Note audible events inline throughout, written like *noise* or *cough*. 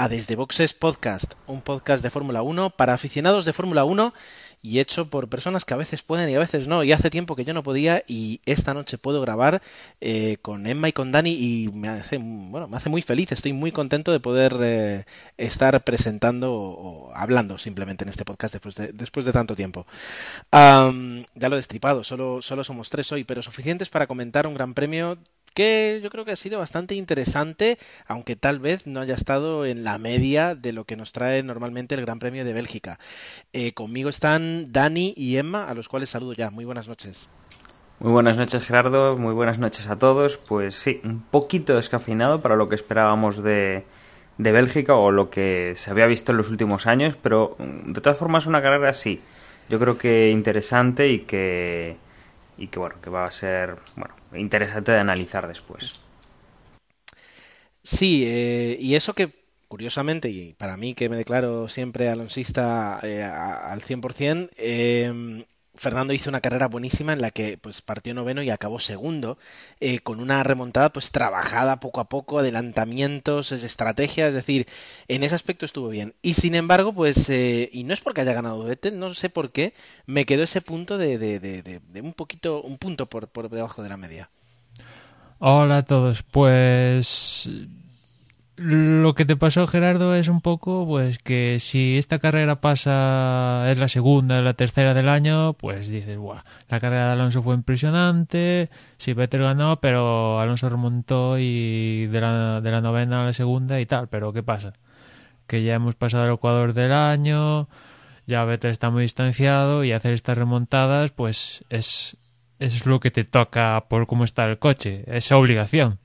a Desde Boxes Podcast, un podcast de Fórmula 1 para aficionados de Fórmula 1 y hecho por personas que a veces pueden y a veces no. Y hace tiempo que yo no podía y esta noche puedo grabar eh, con Emma y con Dani y me hace, bueno, me hace muy feliz. Estoy muy contento de poder eh, estar presentando o, hablando simplemente en este podcast después de, después de tanto tiempo. Ya lo he destripado, solo, solo somos tres hoy, pero suficientes para comentar un gran premio que yo creo que ha sido bastante interesante, aunque tal vez no haya estado en la media de lo que nos trae normalmente el Gran Premio de Bélgica. Eh, conmigo están Dani y Emma, a los cuales saludo ya. Muy buenas noches. Muy buenas noches Gerardo, muy buenas noches a todos. Pues sí, un poquito descafeinado para lo que esperábamos de, de Bélgica o lo que se había visto en los últimos años, pero de todas formas una carrera sí. Yo creo que interesante y que y que bueno, que va a ser bueno, interesante de analizar después. Sí, eh, y eso que curiosamente, y para mí que me declaro siempre alonsista eh, al 100%, eh, Fernando hizo una carrera buenísima en la que pues partió noveno y acabó segundo, eh, con una remontada pues trabajada poco a poco, adelantamientos, estrategia, es decir, en ese aspecto estuvo bien. Y sin embargo, pues, eh, y no es porque haya ganado Vettel, no sé por qué, me quedó ese punto de, de, de, de un poquito, un punto por, por debajo de la media. Hola a todos, pues lo que te pasó Gerardo es un poco pues que si esta carrera pasa es la segunda, la tercera del año, pues dices, Buah, la carrera de Alonso fue impresionante, sí Vettel ganó, pero Alonso remontó y de la, de la novena a la segunda y tal, pero ¿qué pasa? Que ya hemos pasado el Ecuador del año, ya Vettel está muy distanciado y hacer estas remontadas pues es, es lo que te toca por cómo está el coche, es obligación,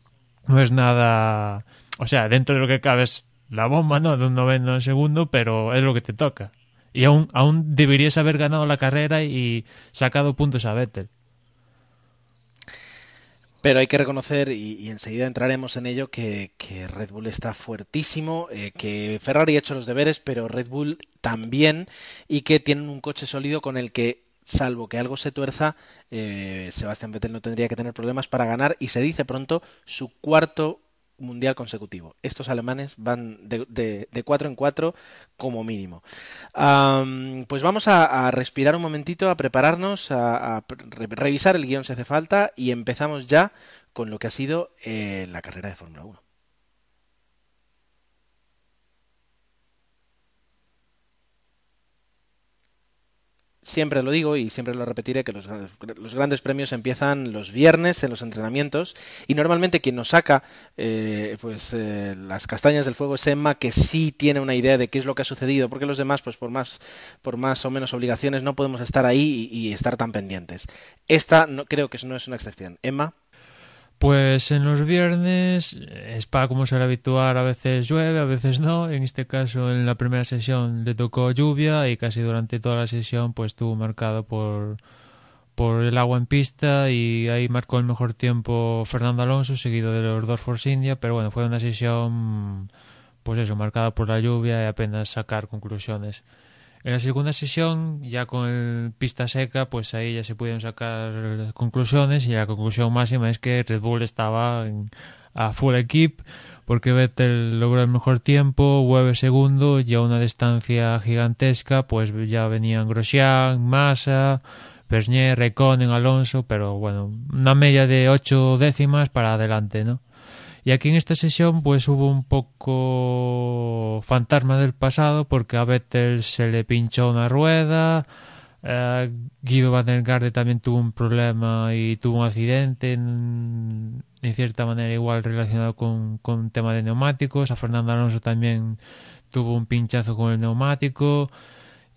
no es nada o sea, dentro de lo que cabe es la bomba, ¿no? De un noveno segundo, pero es lo que te toca. Y aún, aún deberías haber ganado la carrera y sacado puntos a Vettel. Pero hay que reconocer, y, enseguida entraremos en ello, que, que Red Bull está fuertísimo, eh, que Ferrari ha hecho los deberes, pero Red Bull también, y que tienen un coche sólido con el que salvo que algo se tuerza, eh, Sebastián Vettel no tendría que tener problemas para ganar y se dice pronto su cuarto mundial consecutivo. Estos alemanes van de, de, cuatro en cuatro como mínimo. Pues vamos a, respirar un momentito, a prepararnos, a, a re revisar el guion si hace falta y empezamos ya con lo que ha sido eh, la carrera de Fórmula 1. Siempre lo digo y siempre lo repetiré que los, grandes premios empiezan los viernes en los entrenamientos y normalmente quien nos saca eh, pues eh, las castañas del fuego es Emma que sí tiene una idea de qué es lo que ha sucedido porque los demás pues por más por más o menos obligaciones no podemos estar ahí y, y estar tan pendientes. Esta no, creo que no es una excepción. Emma pues en los viernes, Spa como suele habituar, a veces llueve, a veces no. En este caso, en la primera sesión le tocó lluvia y casi durante toda la sesión pues estuvo marcado por, por el agua en pista y ahí marcó el mejor tiempo Fernando Alonso, seguido de los dos Force India. Pero bueno, fue una sesión, pues eso, marcada por la lluvia y apenas sacar conclusiones. En la segunda sesión, ya con el pista seca, pues ahí ya se pudieron sacar conclusiones y la conclusión máxima es que Red Bull estaba en, a full equip porque Vettel logró el mejor tiempo, Weber segundo, ya una distancia gigantesca, pues ya venían Grosjean, Massa, Bernier, Reconen, Alonso, pero bueno, una media de ocho décimas para adelante, ¿no? Y aquí en esta sesión pues hubo un poco fantasma del pasado porque a Vettel se le pinchó una rueda, eh, Guido Van der Garde también tuvo un problema y tuvo un accidente en, cierta manera igual relacionado con, con tema de neumáticos, a Fernando Alonso también tuvo un pinchazo con el neumático.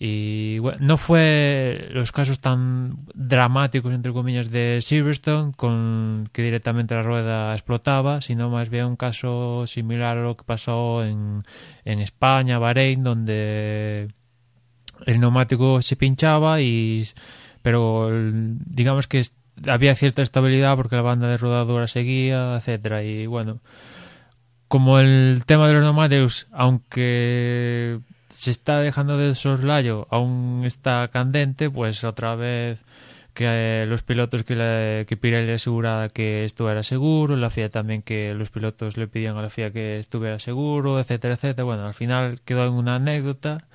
Y bueno, no fue los casos tan dramáticos, entre comillas, de Silverstone, con que directamente la rueda explotaba, sino más bien un caso similar a lo que pasó en, en España, Bahrein, donde el neumático se pinchaba y pero digamos que había cierta estabilidad porque la banda de rodadura seguía, etcétera. Y bueno, como el tema de los neumáticos, aunque se está dejando de soslayo, aún está candente, pues otra vez que eh, los pilotos que, la, que Pirelli aseguraba que esto era seguro, la FIA también que los pilotos le pedían a la FIA que estuviera seguro, etcétera, etcétera. Bueno, al final quedó en una anécdota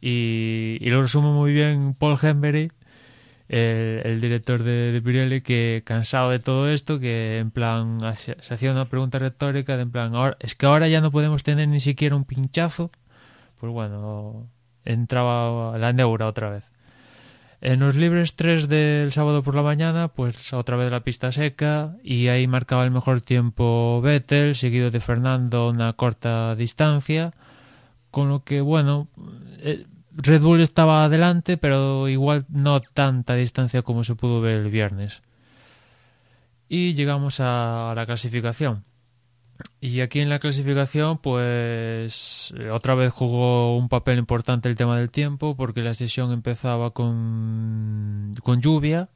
y, lo resume muy bien Paul el, el, director de, de, Pirelli, que cansado de todo esto, que en plan se hacía una pregunta retórica de en plan, ahora, es que ahora ya no podemos tener ni siquiera un pinchazo, pues bueno, entraba la neura otra vez. En los libres 3 del sábado por la mañana, pues otra vez la pista seca y ahí marcaba el mejor tiempo Vettel, seguido de Fernando una corta distancia, con lo que bueno, eh, Red Bull estaba adelante, pero igual no tanta distancia como se pudo ver el viernes. Y llegamos a la clasificación. Y aquí en la clasificación, pues otra vez jugó un papel importante el tema del tiempo, porque la sesión empezaba con, con lluvia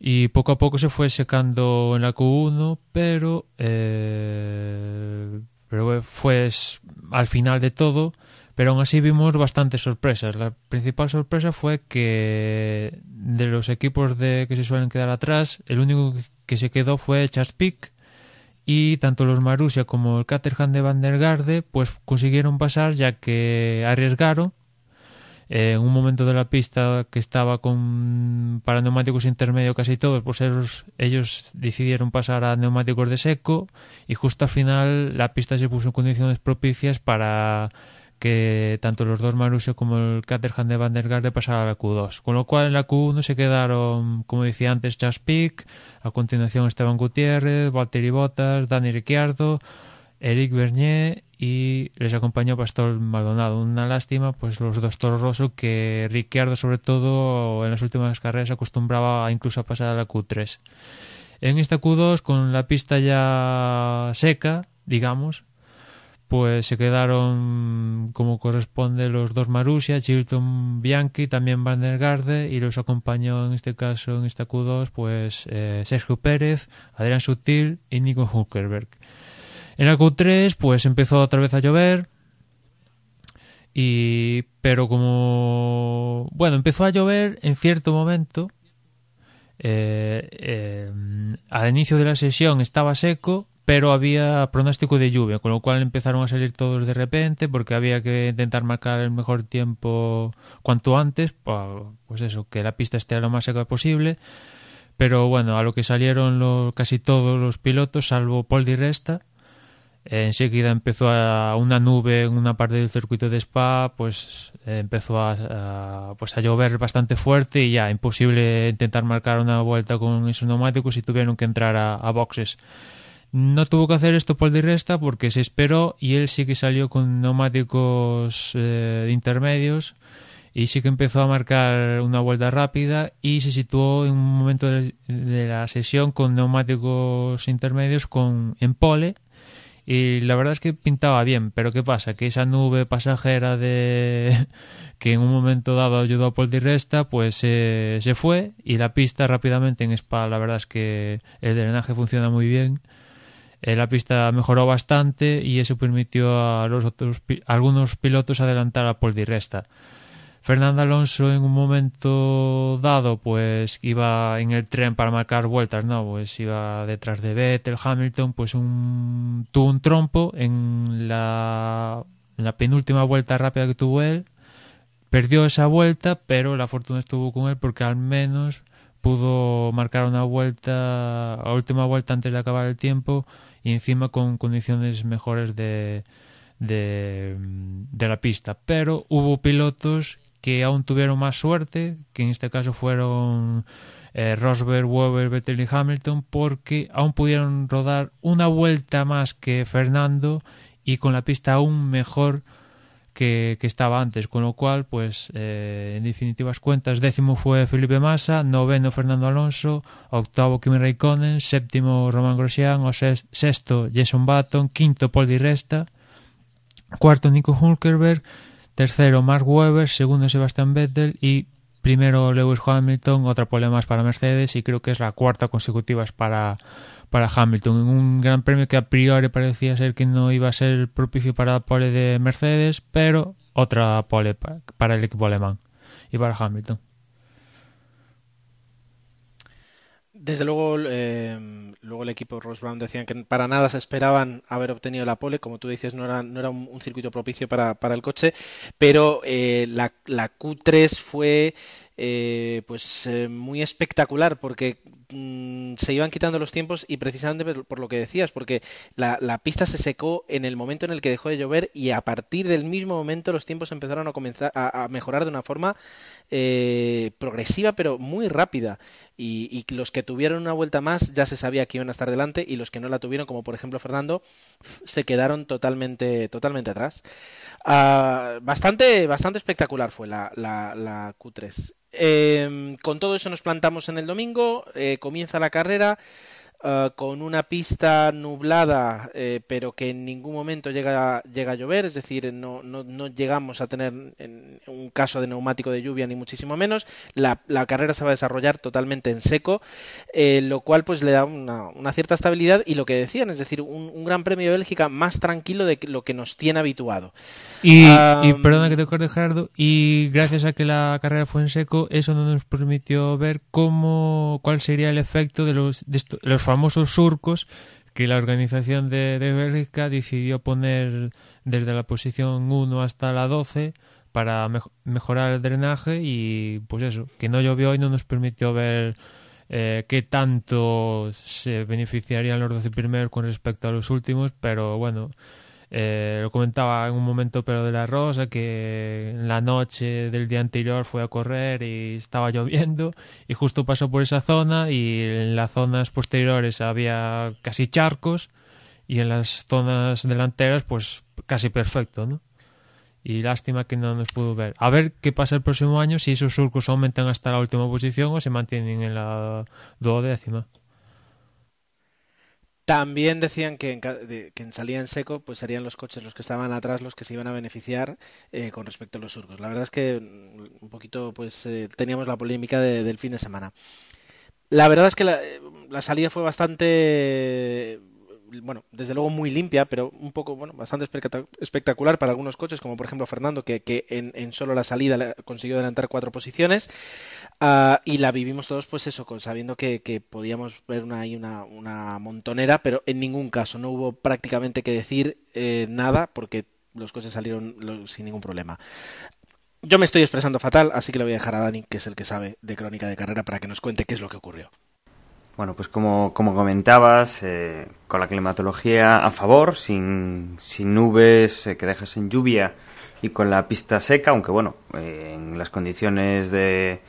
y poco a poco se fue secando en la Q1, pero, eh, pero fue al final de todo. Pero aún así vimos bastantes sorpresas. La principal sorpresa fue que de los equipos de que se suelen quedar atrás, el único que se quedó fue Chaspic y tanto los Marussia como el Caterham de Van der Garde pues consiguieron pasar ya que arriesgaron. Eh, en un momento de la pista que estaba con para neumáticos intermedios casi todos pues ellos, ellos decidieron pasar a neumáticos de seco y justo al final la pista se puso en condiciones propicias para que tanto los dos Marussia como el Caterham de Van der Garde pasaran a la Q2. Con lo cual en la Q1 se quedaron, como decía antes, Chas Pic, a continuación Esteban Gutiérrez, Valtteri Bottas, Dani Ricciardo, Eric Bernier y les acompañó Pastor Maldonado. Una lástima, pues los dos Toro Rosso que Ricciardo sobre todo en las últimas carreras acostumbraba incluso a pasar a la Q3. En esta Q2 con la pista ya seca, digamos, pues se quedaron como corresponde los dos Marussia, Chilton Bianchi, también Van der Garde y los acompañó en este caso en esta Q2 pues eh, Sergio Pérez, Adrián Sutil y Nico Hulkerberg. En la Q3 pues empezó otra vez a llover y pero como bueno empezó a llover en cierto momento eh, eh, al inicio de la sesión estaba seco pero había pronóstico de lluvia, con lo cual empezaron a salir todos de repente porque había que intentar marcar el mejor tiempo cuanto antes, pues eso, que la pista esté lo más seca posible. Pero bueno, a lo que salieron casi todos los pilotos, salvo Paul Di Resta, enseguida empezó a una nube en una parte del circuito de Spa, pues empezó a, pues a llover bastante fuerte y ya imposible intentar marcar una vuelta con esos neumáticos y tuvieron que entrar a boxes. No tuvo que hacer esto Paul Di Resta porque se esperó y él sí que salió con neumáticos eh, intermedios y sí que empezó a marcar una vuelta rápida y se situó en un momento de, la sesión con neumáticos intermedios con en pole y la verdad es que pintaba bien, pero ¿qué pasa? Que esa nube pasajera de *laughs* que en un momento dado ayudó a Paul Di Resta, pues se fue y la pista rápidamente en Spa, la verdad es que el drenaje funciona muy bien eh, la pista mejoró bastante y eso permitió a los otros algunos pilotos adelantar a Paul Di Resta. Fernando Alonso en un momento dado pues iba en el tren para marcar vueltas, no, pues iba detrás de Vettel, Hamilton, pues un, tuvo un trompo en la, en la penúltima vuelta rápida que tuvo él, perdió esa vuelta, pero la fortuna estuvo con él porque al menos pudo marcar una vuelta, a última vuelta antes de acabar el tiempo y encima con condiciones mejores de, de, de, la pista. Pero hubo pilotos que aún tuvieron más suerte, que en este caso fueron eh, Rosberg, Weber, Vettel y Hamilton, porque aún pudieron rodar una vuelta más que Fernando y con la pista aún mejor que, estaba antes, con lo cual, pues, eh, en definitivas cuentas, décimo fue Felipe Massa, noveno Fernando Alonso, octavo Kimi Raikkonen, séptimo Roman Grosjean, o sexto Jason Button, quinto Paul Di Resta, cuarto Nico Hulkerberg, tercero Mark Webber, segundo Sebastian Vettel y primero Lewis Hamilton, otra pole más para Mercedes y creo que es la cuarta consecutiva para, para Hamilton. Un gran premio que a priori parecía ser que no iba a ser propicio para la pole de Mercedes, pero otra pole para el equipo alemán y para Hamilton. Desde luego, eh, luego el equipo Ross Brown decían que para nada se esperaban haber obtenido la pole, como tú dices, no era, no era un, circuito propicio para, para, el coche, pero eh, la, la, Q3 fue eh, pues eh, muy espectacular porque mm, se iban quitando los tiempos y precisamente por, lo que decías, porque la, pista se secó en el momento en el que dejó de llover y a partir del mismo momento los tiempos empezaron a comenzar a, mejorar de una forma eh, progresiva pero muy rápida y, los que tuvieron una vuelta más ya se sabía que iban a estar delante y los que no la tuvieron como por ejemplo Fernando se quedaron totalmente totalmente atrás. Ah, bastante, bastante espectacular fue la, la, la Q3. Em, con todo eso nos plantamos en el domingo, eh, comienza la carrera. Ah, con una pista nublada, eh, pero que en ningún momento llega, llega a llover, es decir, no, no, no llegamos a tener un caso de neumático de lluvia ni muchísimo menos. La, la carrera se va a desarrollar totalmente en seco, eh, lo cual pues le da una, una, cierta estabilidad y lo que decían, es decir, un, un, Gran Premio de Bélgica más tranquilo de lo que nos tiene habituado. Y, y perdona que te acuerde Gerardo, y gracias a que la carrera fue en seco, eso no nos permitió ver cómo, cuál sería el efecto de los, de los famosos surcos que la organización de, de Bélgica decidió poner desde la posición 1 hasta la 12 para mejorar el drenaje y pues eso, que no llovió y no nos permitió ver eh, qué tanto se beneficiarían los 12 primeros con respecto a los últimos, pero bueno, eh, lo comentaba en un momento pero de la Rosa que en la noche del día anterior fue a correr y estaba *laughs* lloviendo y justo pasó por esa zona y en las zonas posteriores había casi charcos y en las zonas delanteras pues casi perfecto, ¿no? Y lástima que no nos pudo ver. A ver qué pasa el próximo año si esos surcos aumentan hasta la última posición o se mantienen en la duodécima. También decían que en, que en salida en seco, pues serían los coches los que estaban atrás los que se iban a beneficiar eh, con respecto a los surcos. La verdad es que mm, un poquito, pues eh, teníamos la polémica del fin de semana. La verdad es que la, la salida fue bastante bueno, desde luego muy limpia, pero un poco, bueno, bastante espectacular para algunos coches, como por ejemplo Fernando, que, que en, solo la salida consiguió adelantar cuatro posiciones. Uh, y la vivimos todos, pues eso, sabiendo que, que podíamos ver una, una, una, montonera, pero en ningún caso no hubo prácticamente que decir eh, nada, porque los coches salieron sin ningún problema. Yo me estoy expresando fatal, así que le voy a dejar a Dani, que es el que sabe de crónica de carrera, para que nos cuente qué es lo que ocurrió. Bueno, pues como, como comentabas, eh, con la climatología a favor, sin, sin nubes eh, que dejas en lluvia y con la pista seca, aunque bueno, eh, en las condiciones de,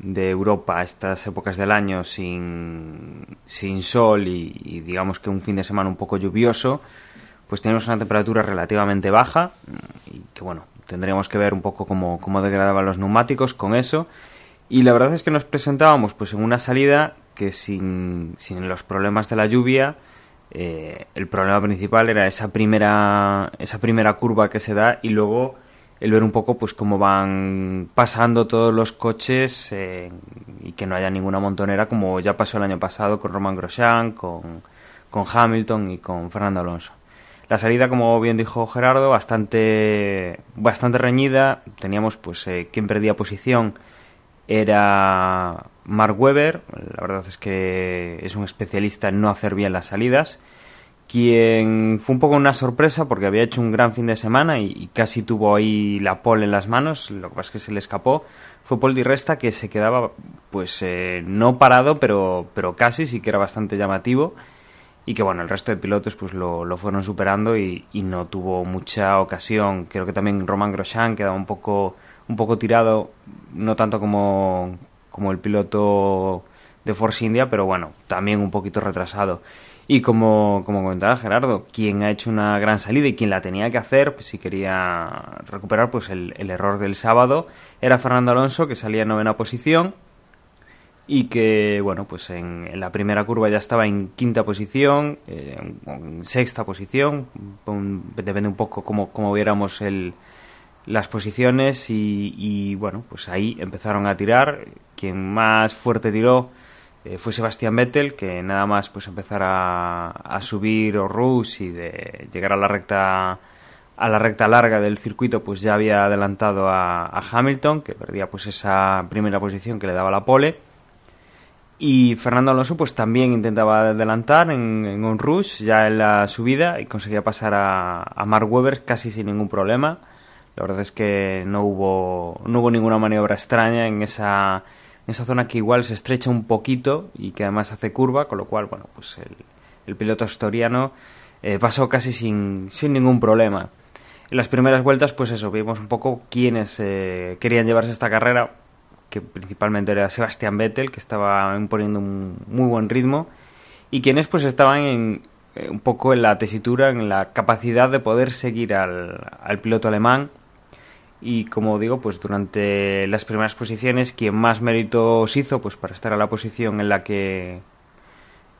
de Europa estas épocas del año sin, sin sol y, digamos que un fin de semana un poco lluvioso, pues tenemos una temperatura relativamente baja y que bueno, tendríamos que ver un poco cómo, cómo degradaban los neumáticos con eso. Y la verdad es que nos presentábamos pues en una salida que sin, sin los problemas de la lluvia, eh, el problema principal era esa primera, esa primera curva que se da y luego el ver un poco pues cómo van pasando todos los coches eh, y que no haya ninguna montonera como ya pasó el año pasado con Roman Grosjean, con, con Hamilton y con Fernando Alonso. La salida, como bien dijo Gerardo, bastante, bastante reñida. Teníamos pues eh, quien perdía posición era Mark Webber, la verdad es que es un especialista en no hacer bien las salidas, quien fue un poco una sorpresa porque había hecho un gran fin de semana y, casi tuvo ahí la pole en las manos, lo que pasa es que se le escapó, fue Paul Di Resta que se quedaba pues eh, no parado pero, pero casi, sí que era bastante llamativo y que bueno, el resto de pilotos pues lo, lo fueron superando y, y, no tuvo mucha ocasión, creo que también Roman Grosjean quedaba un poco, un poco tirado, no tanto como, como el piloto de Force India, pero bueno, también un poquito retrasado. Y como, como comentaba Gerardo, quien ha hecho una gran salida y quien la tenía que hacer, pues si quería recuperar pues el, error del sábado, era Fernando Alonso, que salía en novena posición y que, bueno, pues en, la primera curva ya estaba en quinta posición, en, sexta posición, depende un poco cómo, cómo viéramos el, las posiciones y, bueno, pues ahí empezaron a tirar. Quien más fuerte tiró eh, fue Sebastián Vettel, que nada más pues empezar a, a subir o rush y de llegar a la recta a la recta larga del circuito pues ya había adelantado a, Hamilton, que perdía pues esa primera posición que le daba la pole. Y Fernando Alonso pues también intentaba adelantar en, un rush ya en la subida y conseguía pasar a, a Mark Webber casi sin ningún problema. La verdad es que no hubo, no hubo ninguna maniobra extraña en esa, esa zona que igual se estrecha un poquito y que además hace curva, con lo cual, bueno, pues el, piloto asturiano eh, pasó casi sin, sin ningún problema. En las primeras vueltas, pues eso, vimos un poco quiénes eh, querían llevarse esta carrera, que principalmente era Sebastián Vettel, que estaba imponiendo un muy buen ritmo, y quienes pues estaban en, eh, un poco en la tesitura, en la capacidad de poder seguir al, al piloto alemán, y como digo, pues durante las primeras posiciones quien más méritos hizo pues para estar a la posición en la que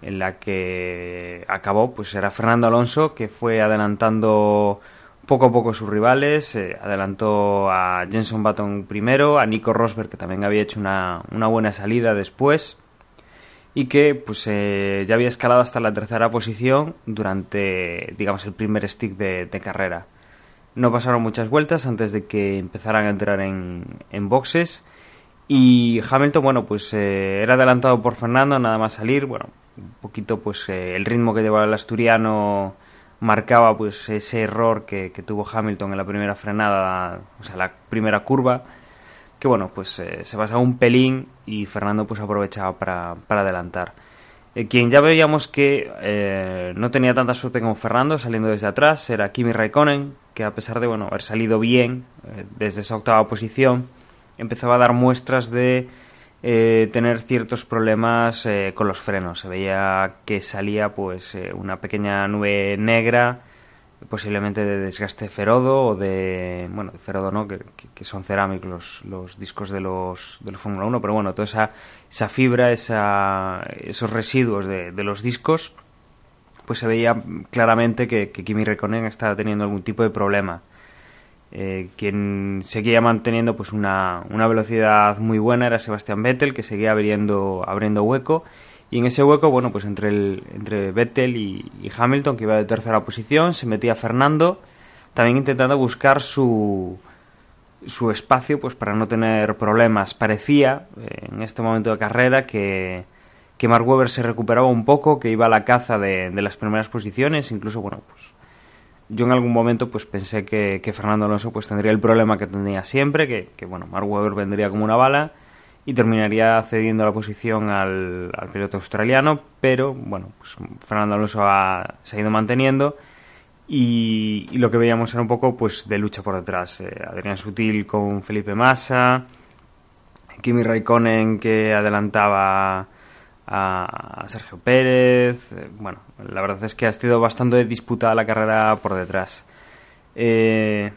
en la que acabó pues era Fernando Alonso que fue adelantando poco a poco sus rivales eh, adelantó a Jenson Button primero a Nico Rosberg que también había hecho una, una buena salida después y que pues eh, ya había escalado hasta la tercera posición durante digamos el primer stick de, de carrera no pasaron muchas vueltas antes de que empezaran a entrar en, en boxes. Y Hamilton, bueno, pues eh, era adelantado por Fernando, nada más salir. Bueno, un poquito, pues eh, el ritmo que llevaba el asturiano marcaba, pues ese error que, tuvo Hamilton en la primera frenada, o sea, la primera curva. Que bueno, pues eh, se pasaba un pelín y Fernando, pues aprovechaba para, para adelantar. Eh, quien ya veíamos que no tenía tanta suerte como Fernando saliendo desde atrás era Kimi Raikkonen, que a pesar de bueno haber salido bien eh, desde esa octava posición, empezaba a dar muestras de eh, tener ciertos problemas eh, con los frenos. Se veía que salía pues una pequeña nube negra posiblemente de desgaste ferodo o de bueno de ferodo no que, que son cerámicos los, los, discos de los de Fórmula 1 pero bueno toda esa esa fibra esa esos residuos de, de los discos pues se veía claramente que, Kimi Räikkönen estaba teniendo algún tipo de problema eh, quien seguía manteniendo pues una, una velocidad muy buena era Sebastián Vettel que seguía abriendo abriendo hueco y en ese hueco, bueno, pues entre, el, entre Vettel y, y, Hamilton, que iba de tercera posición, se metía Fernando, también intentando buscar su, su espacio, pues para no tener problemas. Parecía, eh, en este momento de carrera, que, que Mark Webber se recuperaba un poco, que iba a la caza de, de las primeras posiciones, incluso, bueno, pues yo en algún momento pues pensé que, Fernando Alonso pues tendría el problema que tenía siempre, que, bueno, Mark Webber vendría como una bala y terminaría cediendo la posición al, piloto australiano, pero bueno, pues Fernando Alonso ha, se ha ido manteniendo y, y, lo que veíamos era un poco pues de lucha por detrás. Eh, Adrián Sutil con Felipe Massa, Kimi Raikkonen que adelantaba a, Sergio Pérez. Eh, bueno, la verdad es que ha sido bastante disputada la carrera por detrás. Eh,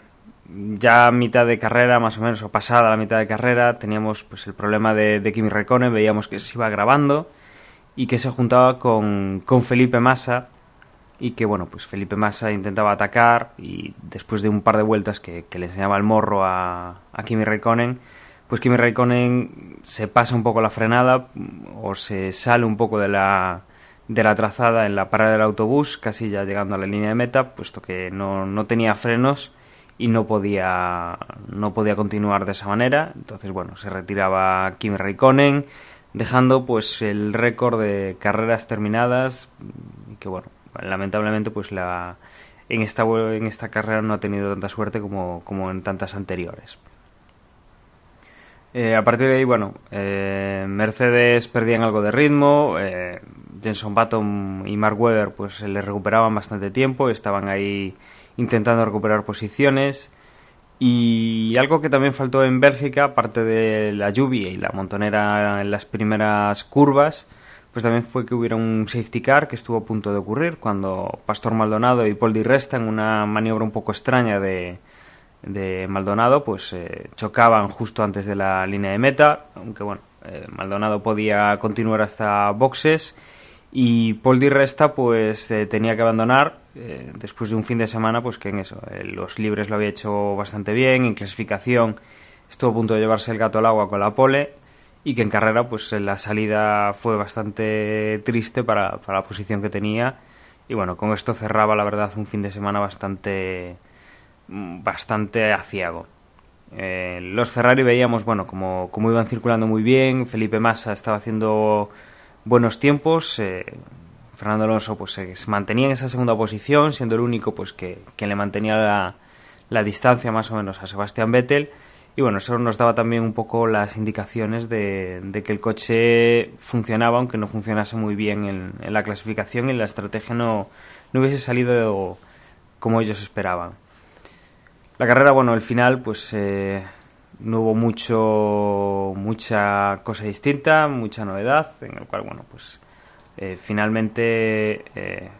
ya a mitad de carrera, más o menos, o pasada la mitad de carrera, teníamos pues el problema de, Kimi Raikkonen, veíamos que se iba grabando y que se juntaba con, con Felipe Massa y que, bueno, pues Felipe Massa intentaba atacar y después de un par de vueltas que, le enseñaba el morro a, Kimi Raikkonen, pues Kimi Raikkonen se pasa un poco la frenada o se sale un poco de la, de la trazada en la parada del autobús, casi ya llegando a la línea de meta, puesto que no, no tenía frenos y no podía no podía continuar de esa manera. Entonces bueno se retiraba Kimi Raikkonen dejando pues el récord de carreras terminadas que bueno lamentablemente pues la en esta en esta carrera no ha tenido tanta suerte como, como en tantas anteriores eh, a partir de ahí bueno eh, Mercedes perdían algo de ritmo eh, Jenson Button y Mark Webber pues le recuperaban bastante tiempo estaban ahí intentando recuperar posiciones. Y algo que también faltó en Bélgica, aparte de la lluvia y la montonera en las primeras curvas, pues también fue que hubiera un safety car que estuvo a punto de ocurrir cuando Pastor Maldonado y Paul Di Resta, en una maniobra un poco extraña de, de Maldonado, pues eh, chocaban justo antes de la línea de meta, aunque bueno, eh, Maldonado podía continuar hasta boxes y Paul Di Resta pues eh, tenía que abandonar después de un fin de semana pues que en eso, los libres lo había hecho bastante bien, en clasificación estuvo a punto de llevarse el gato al agua con la pole y que en carrera pues la salida fue bastante triste para, para la posición que tenía. Y bueno, con esto cerraba la verdad un fin de semana bastante bastante aciago. los Ferrari veíamos, bueno, como, como iban circulando muy bien, Felipe Massa estaba haciendo buenos tiempos. Eh, Fernando Alonso pues se mantenía en esa segunda posición, siendo el único pues que, le mantenía la, la, distancia más o menos a Sebastián Vettel. Y bueno, eso nos daba también un poco las indicaciones de, que el coche funcionaba, aunque no funcionase muy bien en, la clasificación y la estrategia no, no hubiese salido como ellos esperaban. La carrera, bueno, el final, pues eh, no hubo mucho mucha cosa distinta, mucha novedad, en el cual, bueno, pues eh, finalmente eh,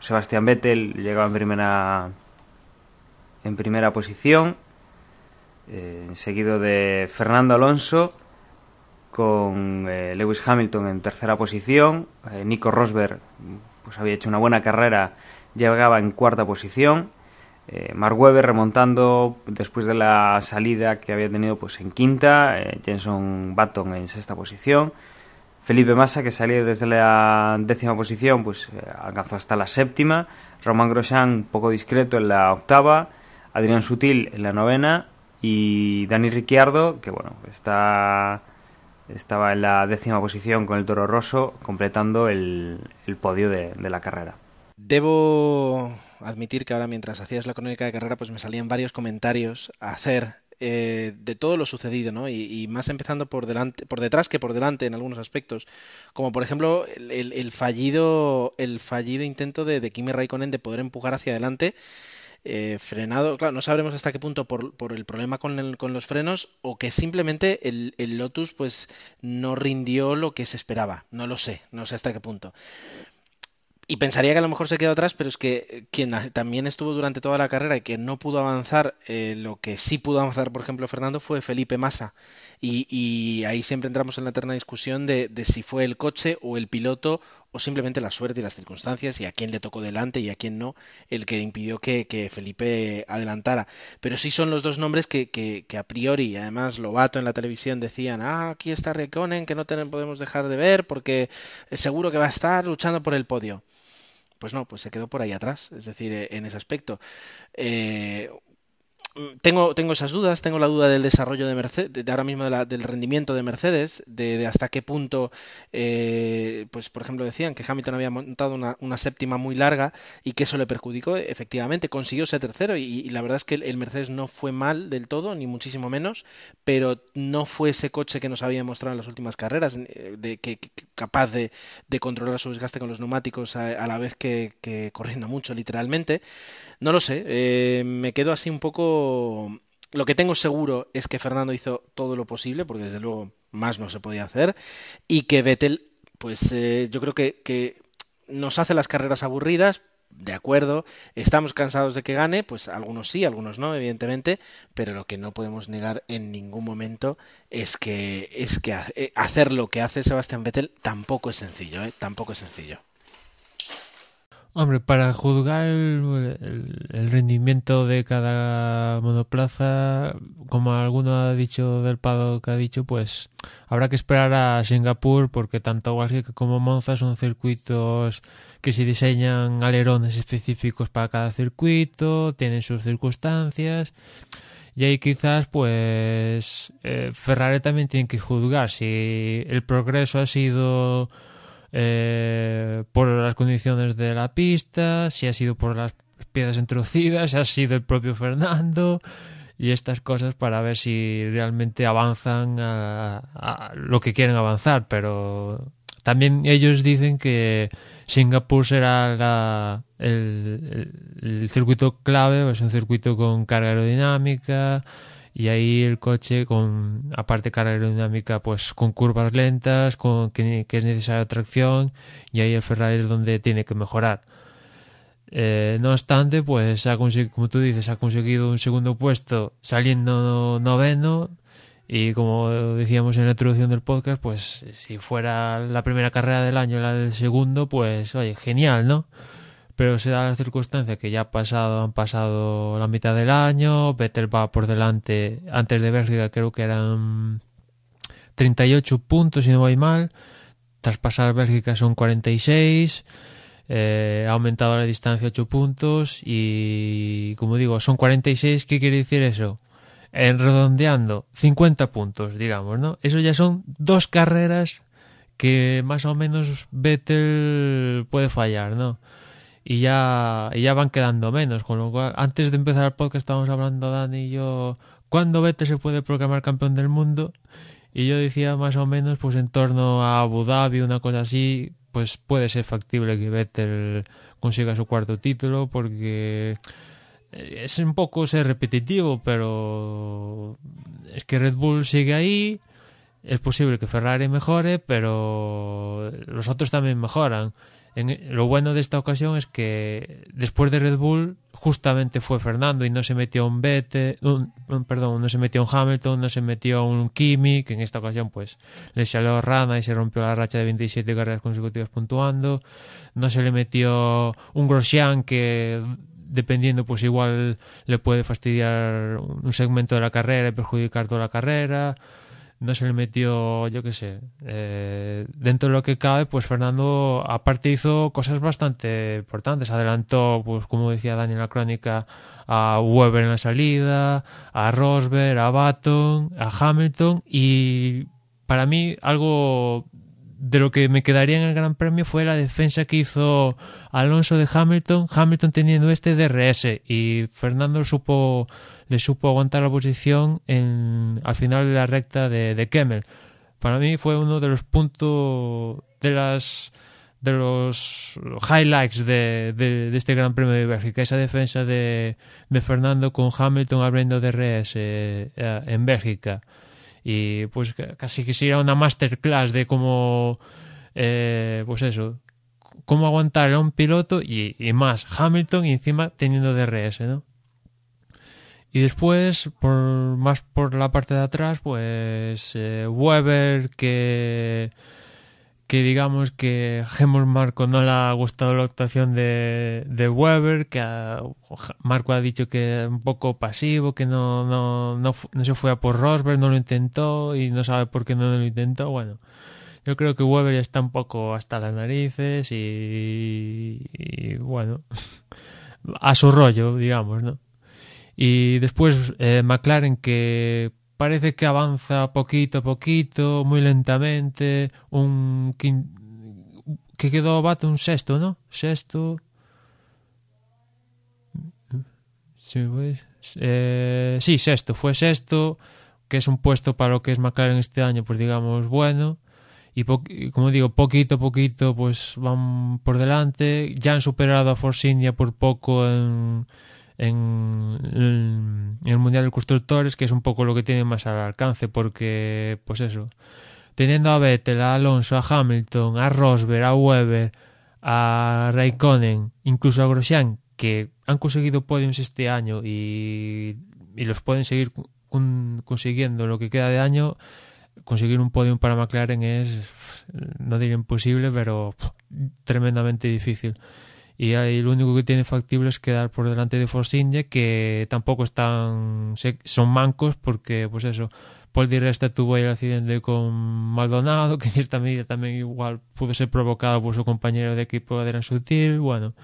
Sebastián Vettel llegaba en primera en primera posición, seguido de Fernando Alonso con Lewis Hamilton en tercera posición, Nico Rosberg pues había hecho una buena carrera, llegaba en cuarta posición eh, Mark Webber remontando después de la salida que había tenido pues en quinta, eh, Jenson Button en sexta posición, Felipe Massa que salía desde la décima posición pues eh, alcanzó hasta la séptima, Román Grosjean poco discreto en la octava, Adrián Sutil en la novena y Dani Ricciardo que bueno está estaba en la décima posición con el Toro Rosso completando el, podio de la carrera. Debo admitir que ahora mientras hacías la crónica de carrera pues me salían varios comentarios a hacer eh, de todo lo sucedido, ¿no? Y, más empezando por delante, por detrás que por delante en algunos aspectos, como por ejemplo el, fallido, el fallido intento de, de, Kimi Raikkonen de poder empujar hacia adelante, eh, frenado, claro, no sabremos hasta qué punto por, por el problema con, con, los frenos o que simplemente el, el Lotus pues no rindió lo que se esperaba, no lo sé, no sé hasta qué punto y pensaría que a lo mejor se quedó atrás, pero es que quien también estuvo durante toda la carrera y que no pudo avanzar, eh, lo que sí pudo avanzar, por ejemplo, Fernando, fue Felipe Massa. Y, ahí siempre entramos en la eterna discusión de, si fue el coche o el piloto o simplemente la suerte y las circunstancias y a quién le tocó delante y a quién no el que impidió que, Felipe adelantara. Pero sí son los dos nombres que, a priori, además Lobato en la televisión decían, ah, aquí está Reconen, que no podemos dejar de ver porque seguro que va a estar luchando por el podio pues no, pues se quedó por ahí atrás, es decir, en ese aspecto. Eh, tengo, tengo esas dudas, tengo la duda del desarrollo de Mercedes, de ahora mismo del rendimiento de Mercedes, de, hasta qué punto, eh, pues por ejemplo decían que Hamilton había montado una, séptima muy larga y que eso le perjudicó, efectivamente consiguió ser tercero y, la verdad es que el, Mercedes no fue mal del todo, ni muchísimo menos, pero no fue ese coche que nos había mostrado en las últimas carreras, eh, de, que, capaz de, controlar su desgaste con los neumáticos a, la vez que, que corriendo mucho literalmente. No lo sé, eh, me quedo así un poco... Lo que tengo seguro es que Fernando hizo todo lo posible, porque desde luego más no se podía hacer, y que Vettel, pues eh, yo creo que, nos hace las carreras aburridas, de acuerdo, estamos cansados de que gane, pues algunos sí, algunos no, evidentemente, pero lo que no podemos negar en ningún momento es que es que eh, hacer lo que hace Sebastián Vettel tampoco es sencillo, ¿eh? tampoco es sencillo. Hombre, para juzgar el, rendimiento de cada monoplaza, como alguno ha dicho del Pado que ha dicho, pues habrá que esperar a Singapur porque tanto Guasque como Monza son circuitos que se diseñan alerones específicos para cada circuito, tienen sus circunstancias. Y ahí quizás, pues, eh, Ferrari también tiene que juzgar si el progreso ha sido eh, por las condiciones de la pista, si ha sido por las piedras introducidas, si ha sido el propio Fernando y estas cosas para ver si realmente avanzan a, lo que quieren avanzar. Pero también ellos dicen que Singapur será la, el, circuito clave, es un circuito con carga aerodinámica, y ahí el coche con aparte carga aerodinámica pues con curvas lentas con que, es necesaria tracción y ahí el Ferrari es donde tiene que mejorar eh, no obstante pues ha como tú dices ha conseguido un segundo puesto saliendo noveno Y como decíamos en la introducción del podcast, pues si fuera la primera carrera del año la del segundo, pues oye, genial, ¿no? Pero se da la circunstancia que ya ha pasado, han pasado la mitad del año, Vettel va por delante, antes de Bélgica creo que eran 38 puntos si no voy mal, tras pasar Bélgica son 46, eh, ha aumentado la distancia 8 puntos y como digo, son 46, ¿qué quiere decir eso? En redondeando 50 puntos, digamos, ¿no? Eso ya son dos carreras que más o menos Vettel puede fallar, ¿no? Y ya, y ya van quedando menos, con lo cual, antes de empezar el podcast estábamos hablando Dani y yo, ¿cuándo Vettel se puede proclamar campeón del mundo? Y yo decía más o menos, pues en torno a Abu Dhabi, una cosa así, pues puede ser factible que Vettel consiga su cuarto título, porque es un poco ser repetitivo, pero es que Red Bull sigue ahí, es posible que Ferrari mejore, pero los otros también mejoran. En, lo bueno de esta ocasión es que después de Red Bull justamente fue Fernando y no se metió un Vettel, perdón, no se metió un Hamilton, no se metió un Kimi, que en esta ocasión pues le salió rana y se rompió la racha de 27 carreras consecutivas puntuando, no se le metió un Grosjean que dependiendo pues igual le puede fastidiar un segmento de la carrera y perjudicar toda la carrera no se le metió, yo qué sé, eh, dentro de lo que cabe, pues Fernando aparte hizo cosas bastante importantes. Adelantó, pues como decía Dani en la crónica, a Weber en la salida, a Rosberg, a Baton, a Hamilton y para mí algo de lo que me quedaría en el Gran Premio fue la defensa que hizo Alonso de Hamilton, Hamilton teniendo este DRS y Fernando supo le supo aguantar la posición en, al final de la recta de, de Kemmel. Para mí fue uno de los puntos de las de los highlights de, de, este Gran Premio de Bélgica, esa defensa de, de Fernando con Hamilton abriendo DRS eh, en Bélgica. Y pues casi quisiera una masterclass de cómo, eh, pues eso, cómo aguantar a un piloto y, y, más Hamilton y encima teniendo DRS, ¿no? Y después, por más por la parte de atrás, pues eh, Weber, que, que digamos que a Marco no le ha gustado la actuación de, de Weber, que Marco ha dicho que es un poco pasivo, que no, no, no, no, se fue a por Rosberg, no lo intentó y no sabe por qué no lo intentó. Bueno, yo creo que Weber ya está un poco hasta las narices y bueno, *laughs* a su rollo, digamos, ¿no? Y después eh, McLaren que parece que avanza poquito a poquito, muy lentamente, un que quedó bate un sexto, ¿no? Sexto. Sí, eh, sí, sexto, fue sexto, que es un puesto para lo que es McLaren este año, pues digamos, bueno. Y, como digo, poquito a poquito, pues van por delante. Ya han superado a Force India por poco en, en, el Mundial de Constructores, que es un poco lo que tiene más al alcance, porque, pues eso, teniendo a Vettel, a Alonso, a Hamilton, a Rosberg, a Weber, a Raikkonen, incluso a Grosjean, que han conseguido podiums este año y, y los pueden seguir con, consiguiendo lo que queda de año, conseguir un podium para McLaren es, no diría imposible, pero tremendamente difícil y ahí lo único que tiene factible es quedar por delante de Force que tampoco están son mancos porque pues eso Paul Di Resta tuvo ahí el accidente con Maldonado *laughs* que en cierta medida también igual pudo ser provocado por su compañero de equipo Adrian Sutil bueno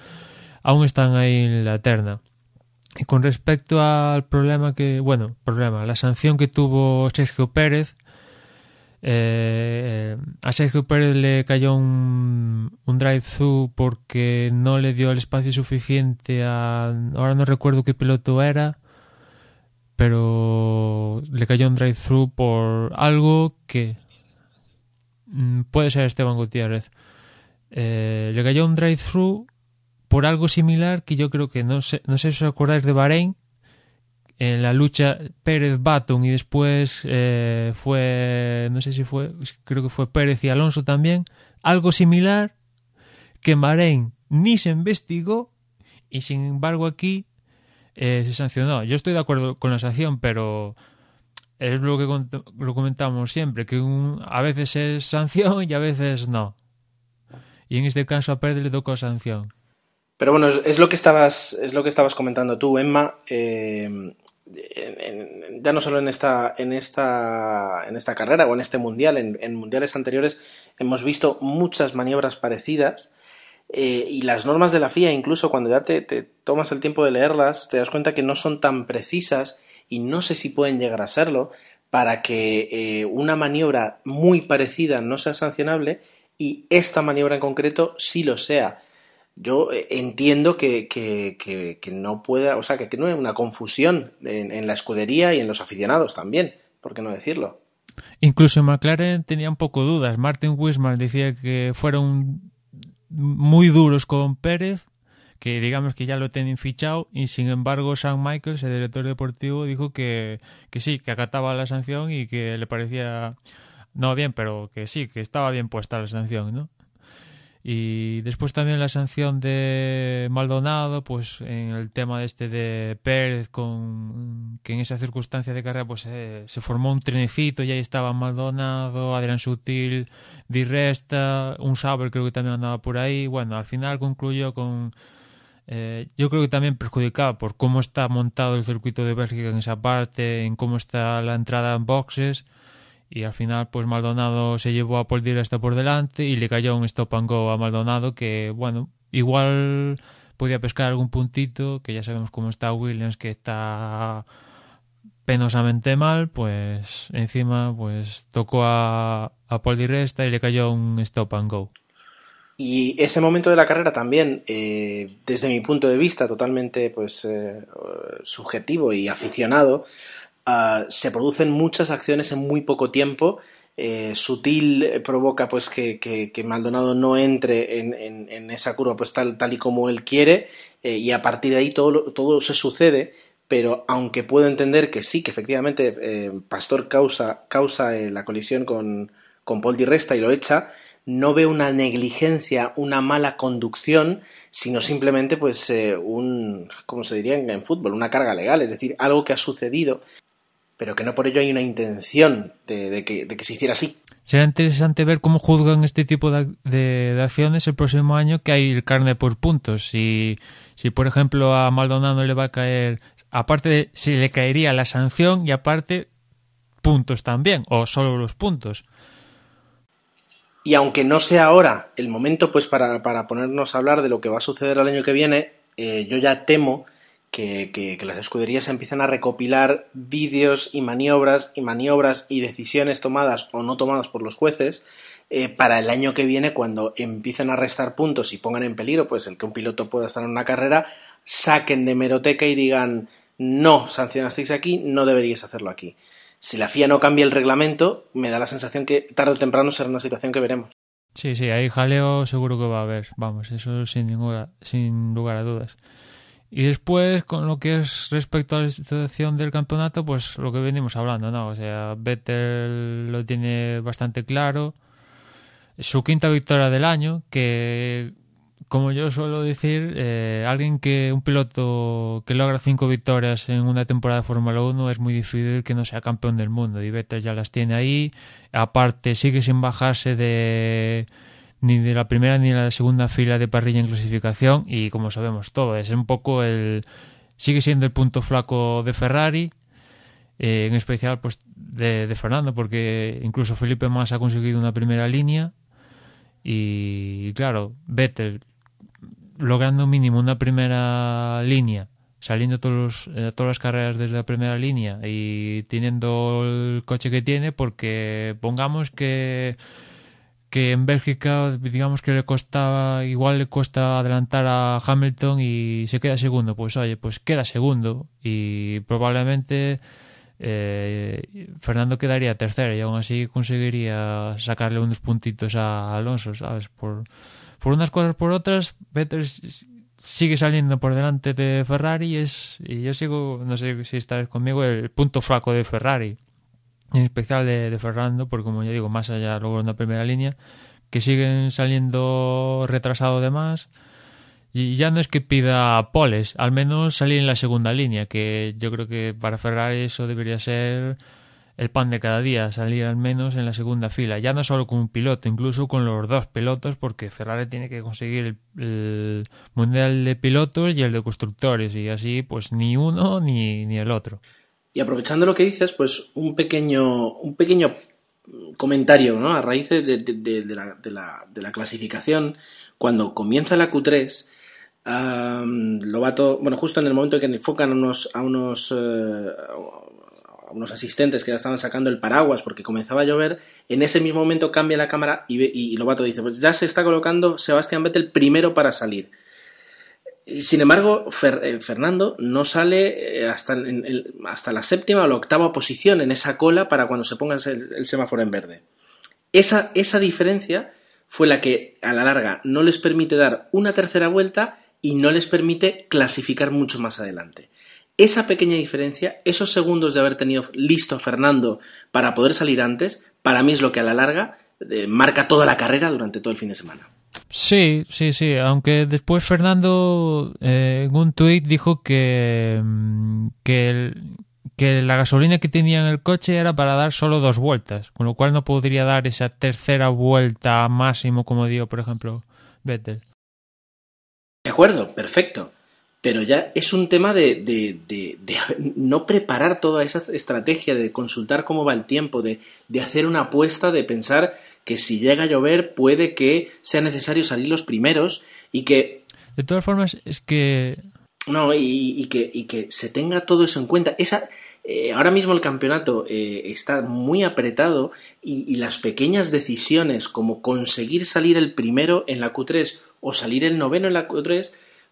aún están ahí en la terna. Y con respecto al problema que bueno problema la sanción que tuvo Sergio Pérez eh, a Sergio Pérez le cayó un, un drive-thru porque no le dio el espacio suficiente a... Ahora no recuerdo qué piloto era, pero le cayó un drive-thru por algo que... Mm, puede ser Esteban Gutiérrez. Eh, le cayó un drive-thru por algo similar que yo creo que no sé, no sé si os acordáis de Bahrein, en la lucha Pérez-Baton y después eh, fue, no sé si fue, creo que fue Pérez y Alonso también, algo similar que en ni se investigó y sin embargo aquí eh, se sancionó. Yo estoy de acuerdo con la sanción, pero es lo que lo comentamos siempre, que un, a veces es sanción y a veces no. Y en este caso a Pérez le tocó sanción. Pero bueno, es, lo que estabas, es lo que estabas comentando tú, Emma. Eh, ya no solo en esta, en esta, en esta carrera o en este mundial, en, mundiales anteriores hemos visto muchas maniobras parecidas. Eh, y las normas de la FIA, incluso cuando ya te, tomas el tiempo de leerlas, te das cuenta que no son tan precisas y no sé si pueden llegar a serlo, para que eh, una maniobra muy parecida no sea sancionable y esta maniobra en concreto sí lo sea. Yo eh, entiendo que, que, no pueda, o sea, que, no hay una confusión en, la escudería y en los aficionados también, ¿por qué no decirlo? Incluso McLaren tenía un poco dudas. Martin Wismar decía que fueron muy duros con Pérez que digamos que ya lo tienen fichado y sin embargo Sam Michaels, el director deportivo, dijo que, que sí, que acataba la sanción y que le parecía no bien, pero que sí, que estaba bien puesta la sanción, ¿no? Y después también la sanción de Maldonado, pues en el tema este de Pérez, con que en esa circunstancia de carrera pues eh, se formó un trenecito y ahí estaba Maldonado, Adrián Sutil, Di Resta, un Saber creo que también andaba por ahí. Bueno, al final concluyó con eh, yo creo que también perjudicado por cómo está montado el circuito de Bélgica en esa parte, en cómo está la entrada en boxes. Y al final, pues Maldonado se llevó a Paul hasta por delante y le cayó un stop and go a Maldonado que, bueno, igual podía pescar algún puntito, que ya sabemos cómo está Williams, que está penosamente mal, pues encima pues tocó a, a Paul Di Resta y le cayó un stop and go. Y ese momento de la carrera también, eh, desde mi punto de vista totalmente pues, eh, subjetivo y aficionado, ah, se producen muchas acciones en muy poco tiempo. Eh, sutil provoca pues que, Maldonado no entre en, esa curva pues tal, tal y como él quiere y a partir de ahí todo, todo se sucede pero aunque puedo entender que sí, que efectivamente Pastor causa, causa la colisión con, con Paul Di Resta y lo echa, no veo una negligencia, una mala conducción, sino simplemente pues eh, un, ¿cómo se diría en, fútbol? Una carga legal, es decir, algo que ha sucedido, pero que no por ello hay una intención de, que, se hiciera así. Será interesante ver cómo juzgan este tipo de, acciones el próximo año que hay carne por puntos. Si, si, por ejemplo, a Maldonado le va a caer, aparte de si le caería la sanción y aparte puntos también, o solo los puntos. Y aunque no sea ahora el momento pues para, para ponernos a hablar de lo que va a suceder el año que viene, eh, yo ya temo que, que, las escuderías empiezan a recopilar vídeos y maniobras y maniobras y decisiones tomadas o no tomadas por los jueces eh, para el año que viene cuando empiecen a restar puntos y pongan en peligro pues el que un piloto pueda estar en una carrera, saquen de meroteca y digan no sancionasteis aquí, no deberíais hacerlo aquí si la FIA no cambia el reglamento, me da la sensación que tarde o temprano será una situación que veremos. Sí, sí, ahí jaleo seguro que va a haber, vamos, eso sin, ninguna, sin lugar a dudas. Y después, con lo que es respecto a la situación del campeonato, pues lo que venimos hablando, ¿no? O sea, Vettel lo tiene bastante claro. Su quinta victoria del año, que como yo suelo decir, eh, alguien que, un piloto que logra cinco victorias en una temporada de Fórmula 1 es muy difícil que no sea campeón del mundo. Y Vettel ya las tiene ahí. Aparte, sigue sin bajarse de ni de la primera ni de la segunda fila de parrilla en clasificación. Y como sabemos todo, es un poco el. sigue siendo el punto flaco de Ferrari. Eh, en especial pues de, Fernando, porque incluso Felipe Massa ha conseguido una primera línea. Y claro, Vettel logrando mínimo una primera línea, saliendo todos eh, todas las carreras desde la primera línea y teniendo el coche que tiene, porque pongamos que que en Bélgica digamos que le costaba igual le cuesta adelantar a Hamilton y se queda segundo. Pues oye pues queda segundo y probablemente eh, Fernando quedaría tercero y aún así conseguiría sacarle unos puntitos a Alonso sabes por unas cosas por otras, Vettel sigue saliendo por delante de Ferrari y es y yo sigo, no sé si estarás conmigo, el punto flaco de Ferrari, en especial de, Fernando, porque como ya digo, más allá en la primera línea, que siguen saliendo retrasado de más. Y ya no es que pida poles, al menos salir en la segunda línea, que yo creo que para Ferrari eso debería ser el pan de cada día, salir al menos en la segunda fila, ya no solo con un piloto, incluso con los dos pilotos, porque Ferrari tiene que conseguir el, mundial de pilotos y el de constructores, y así pues ni uno ni, ni el otro. Y aprovechando lo que dices, pues un pequeño, un pequeño comentario, ¿no? A raíz de, la, clasificación, cuando comienza la Q3, Lobato, bueno, justo en el momento en que enfocan a unos, a unos, eh, a unos asistentes que ya estaban sacando el paraguas porque comenzaba a llover, en ese mismo momento cambia la cámara y, y Lobato dice, pues ya se está colocando Sebastián Vettel primero para salir. Sin embargo, eh, Fernando no sale eh, hasta, la séptima o la octava posición en esa cola para cuando se ponga el, semáforo en verde. Esa, esa, diferencia fue la que a la larga no les permite dar una tercera vuelta y no les permite clasificar mucho más adelante. Esa pequeña diferencia, esos segundos de haber tenido listo a Fernando para poder salir antes, para mí es lo que a la larga eh, marca toda la carrera durante todo el fin de semana. Sí, sí, sí. Aunque después Fernando eh, en un tuit dijo que, mm, que, que la gasolina que tenía en el coche era para dar solo dos vueltas, con lo cual no podría dar esa tercera vuelta máximo como dio, por ejemplo, Vettel. De acuerdo, perfecto pero ya es un tema de, de, de, no preparar toda esa estrategia, de consultar cómo va el tiempo, de, hacer una apuesta, de pensar que si llega a llover puede que sea necesario salir los primeros y que... De todas formas, es que... No, y, que, y que se tenga todo eso en cuenta. Esa, eh, ahora mismo el campeonato eh, está muy apretado y, y, las pequeñas decisiones como conseguir salir el primero en la Q3 o salir el noveno en la Q3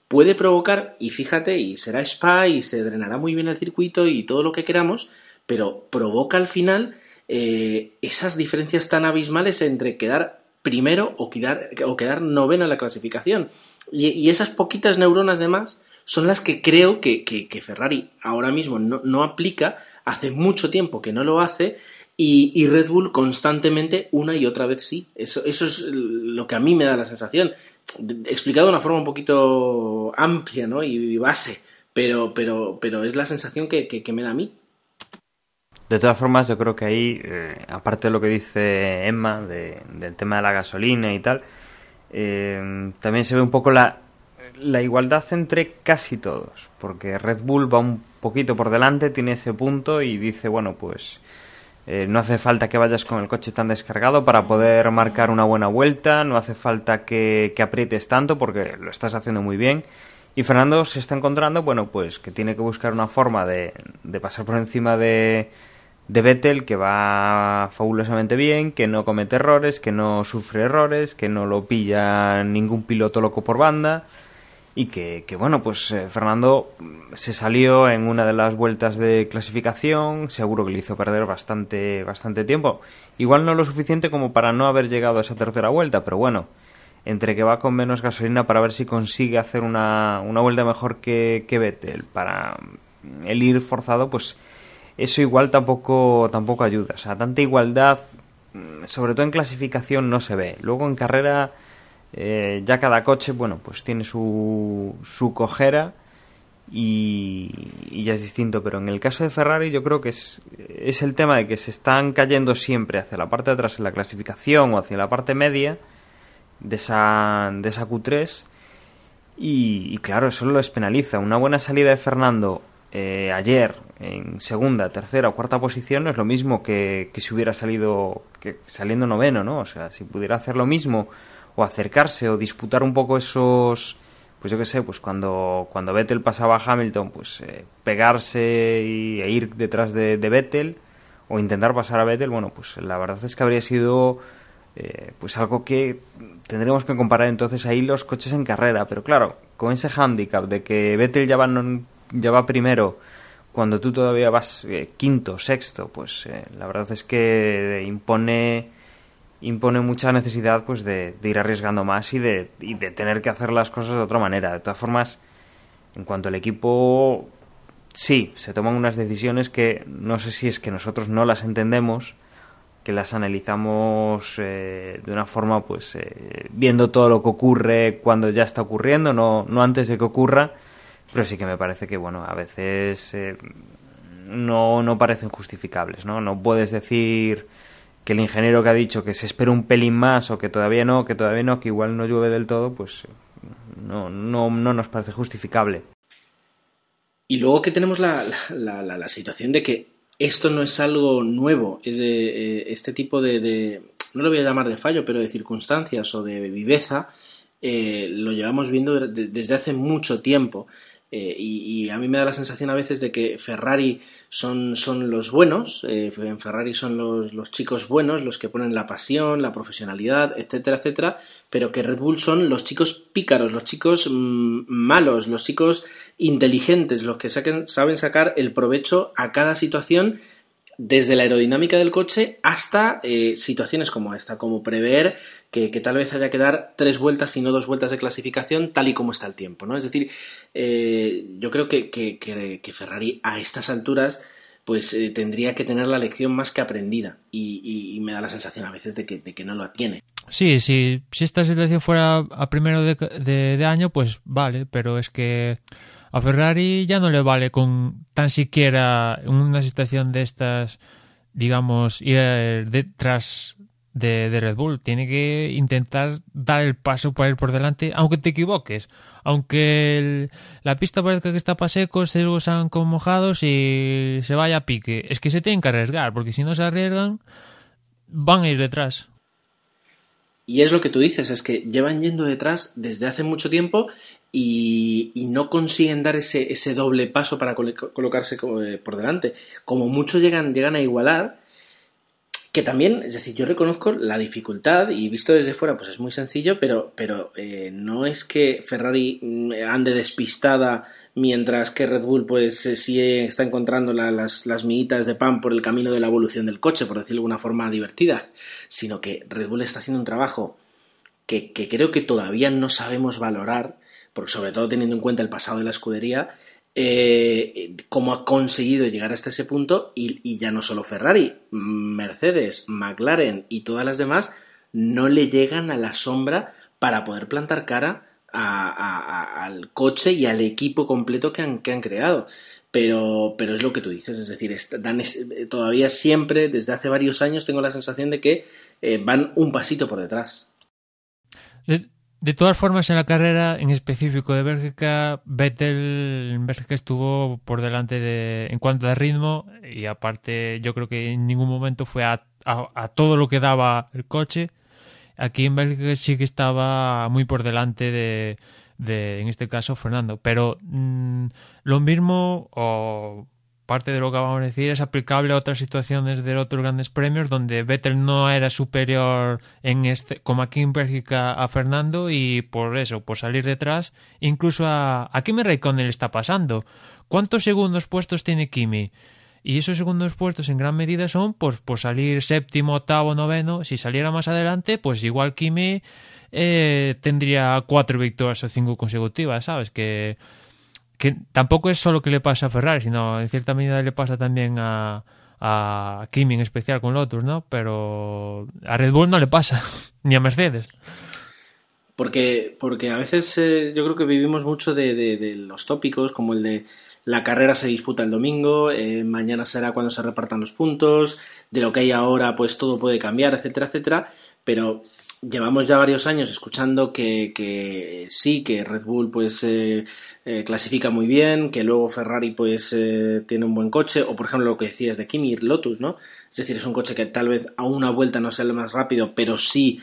puede provocar, y fíjate, y será spa y se drenará muy bien el circuito y todo lo que queramos, pero provoca al final eh, esas diferencias tan abismales entre quedar primero o quedar, o quedar noveno en la clasificación. Y, esas poquitas neuronas de más son las que creo que, que, Ferrari ahora mismo no, no, aplica, hace mucho tiempo que no lo hace, y, y, Red Bull constantemente una y otra vez sí. Eso, eso es lo que a mí me da la sensación explicado de una forma un poquito amplia ¿no? y base, pero, pero, pero es la sensación que, me da a mí. De todas formas, yo creo que ahí, eh, aparte de lo que dice Emma de, del tema de la gasolina y tal, eh, también se ve un poco la, la igualdad entre casi todos, porque Red Bull va un poquito por delante, tiene ese punto y dice, bueno, pues eh, no hace falta que vayas con el coche tan descargado para poder marcar una buena vuelta, no hace falta que, aprietes tanto porque lo estás haciendo muy bien. Y Fernando se está encontrando, bueno, pues que tiene que buscar una forma de, de pasar por encima de, de Vettel, que va fabulosamente bien, que no comete errores, que no sufre errores, que no lo pilla ningún piloto loco por banda y que, bueno, pues eh, Fernando se salió en una de las vueltas de clasificación, seguro que le hizo perder bastante, bastante tiempo. Igual no lo suficiente como para no haber llegado a esa tercera vuelta, pero bueno, entre que va con menos gasolina para ver si consigue hacer una, una vuelta mejor que, que Vettel, para el ir forzado, pues eso igual tampoco, tampoco ayuda. O sea, tanta igualdad, sobre todo en clasificación, no se ve. Luego en carrera eh, ya cada coche, bueno, pues tiene su, su cojera y, ya es distinto. Pero en el caso de Ferrari yo creo que es, es el tema de que se están cayendo siempre hacia la parte de atrás en la clasificación o hacia la parte media de esa, de esa Q3 y, claro, eso les penaliza. Una buena salida de Fernando eh, ayer en segunda, tercera o cuarta posición no es lo mismo que, que si hubiera salido que saliendo noveno, ¿no? O sea, si pudiera hacer lo mismo o acercarse o disputar un poco esos pues yo qué sé, pues cuando, cuando Vettel pasaba a Hamilton, pues eh, pegarse y, e ir detrás de, Vettel o intentar pasar a Vettel, bueno, pues la verdad es que habría sido eh, pues algo que tendríamos que comparar entonces ahí los coches en carrera, pero claro, con ese handicap de que Vettel ya va, ya va primero cuando tú todavía vas eh, quinto, sexto, pues la verdad es que impone impone mucha necesidad pues de, ir arriesgando más y de, y de, tener que hacer las cosas de otra manera. De todas formas, en cuanto al equipo, sí, se toman unas decisiones que no sé si es que nosotros no las entendemos, que las analizamos eh, de una forma pues eh, viendo todo lo que ocurre cuando ya está ocurriendo, no, no antes de que ocurra, pero sí que me parece que bueno, a veces... Eh, no, no parecen justificables, ¿no? No puedes decir que el ingeniero que ha dicho que se espera un pelín más o que todavía no, que todavía no, que igual no llueve del todo, pues no, no, no nos parece justificable. Y luego que tenemos la, la, la, situación de que esto no es algo nuevo, es de, eh, este tipo de, no lo voy a llamar de fallo, pero de circunstancias o de viveza, eh, lo llevamos viendo desde hace mucho tiempo. Eh, y, a mí me da la sensación a veces de que Ferrari son, son los buenos, eh, en Ferrari son los, los, chicos buenos, los que ponen la pasión, la profesionalidad, etcétera, etcétera, pero que Red Bull son los chicos pícaros, los chicos mm, malos, los chicos inteligentes, los que saquen, saben sacar el provecho a cada situación desde la aerodinámica del coche hasta eh, situaciones como esta, como prever que, tal vez haya que dar tres vueltas y no dos vueltas de clasificación tal y como está el tiempo, ¿no? Es decir, eh, yo creo que, que, Ferrari a estas alturas pues eh, tendría que tener la lección más que aprendida y, me da la sensación a veces de que, de que no lo tiene. Sí, sí, si esta situación fuera a primero de, de año, pues vale, pero es que a Ferrari ya no le vale con tan siquiera una situación de estas, digamos, ir detrás de, Red Bull. Tiene que intentar dar el paso para ir por delante, aunque te equivoques. Aunque la pista parezca que está para secos, se usan como mojados y se vaya a pique. Es que se tienen que arriesgar, porque si no se arriesgan, van a ir detrás. Y es lo que tú dices, es que llevan yendo detrás desde hace mucho tiempo y, no consiguen dar ese, ese doble paso para colocarse eh, por delante. Como muchos llegan, llegan a igualar, que también, es decir, yo reconozco la dificultad y visto desde fuera, pues es muy sencillo, pero, pero eh, no es que Ferrari mm, ande despistada mientras que Red Bull pues eh, sí está encontrando las, las miguitas de pan por el camino de la evolución del coche, por decirlo de alguna forma divertida, sino que Red Bull está haciendo un trabajo que, que creo que todavía no sabemos valorar porque sobre todo teniendo en cuenta el pasado de la escudería, eh, cómo ha conseguido llegar hasta ese punto y, ya no solo Ferrari, Mercedes, McLaren y todas las demás no le llegan a la sombra para poder plantar cara al coche y al equipo completo que han, que han creado. Pero, pero, es lo que tú dices, es decir, dan todavía siempre, desde hace varios años, tengo la sensación de que eh, van un pasito por detrás. De todas formas, en la carrera en específico de Bélgica, Vettel en Bélgica estuvo por delante de, en cuanto a ritmo y aparte yo creo que en ningún momento fue a, a, todo lo que daba el coche. Aquí en Bélgica sí que estaba muy por delante de, de en este caso, Fernando. Pero mm, lo mismo, o parte de lo que vamos a decir es aplicable a otras situaciones de otros grandes premios donde Vettel no era superior en este, como aquí en Bélgica a Fernando y por eso, por salir detrás, incluso a, a Kimi Raikkonen le está pasando. ¿Cuántos segundos puestos tiene Kimi? Y esos segundos puestos en gran medida son pues, por salir séptimo, octavo, noveno. Si saliera más adelante, pues igual Kimi eh, tendría cuatro victorias o cinco consecutivas, ¿sabes? Que que tampoco es solo que le pasa a Ferrari, sino en cierta medida le pasa también a, a Kimi en especial con Lotus, ¿no? Pero a Red Bull no le pasa, *laughs* ni a Mercedes. Porque, porque a veces eh, yo creo que vivimos mucho de, de, los tópicos, como el de la carrera se disputa el domingo, eh, mañana será cuando se repartan los puntos, de lo que hay ahora pues todo puede cambiar, etcétera, etcétera, pero llevamos ya varios años escuchando que, que sí, que Red Bull pues eh, eh, clasifica muy bien, que luego Ferrari pues eh, tiene un buen coche, o por ejemplo lo que decías de Kimi Lotus, ¿no? Es decir, es un coche que tal vez a una vuelta no sea el más rápido, pero sí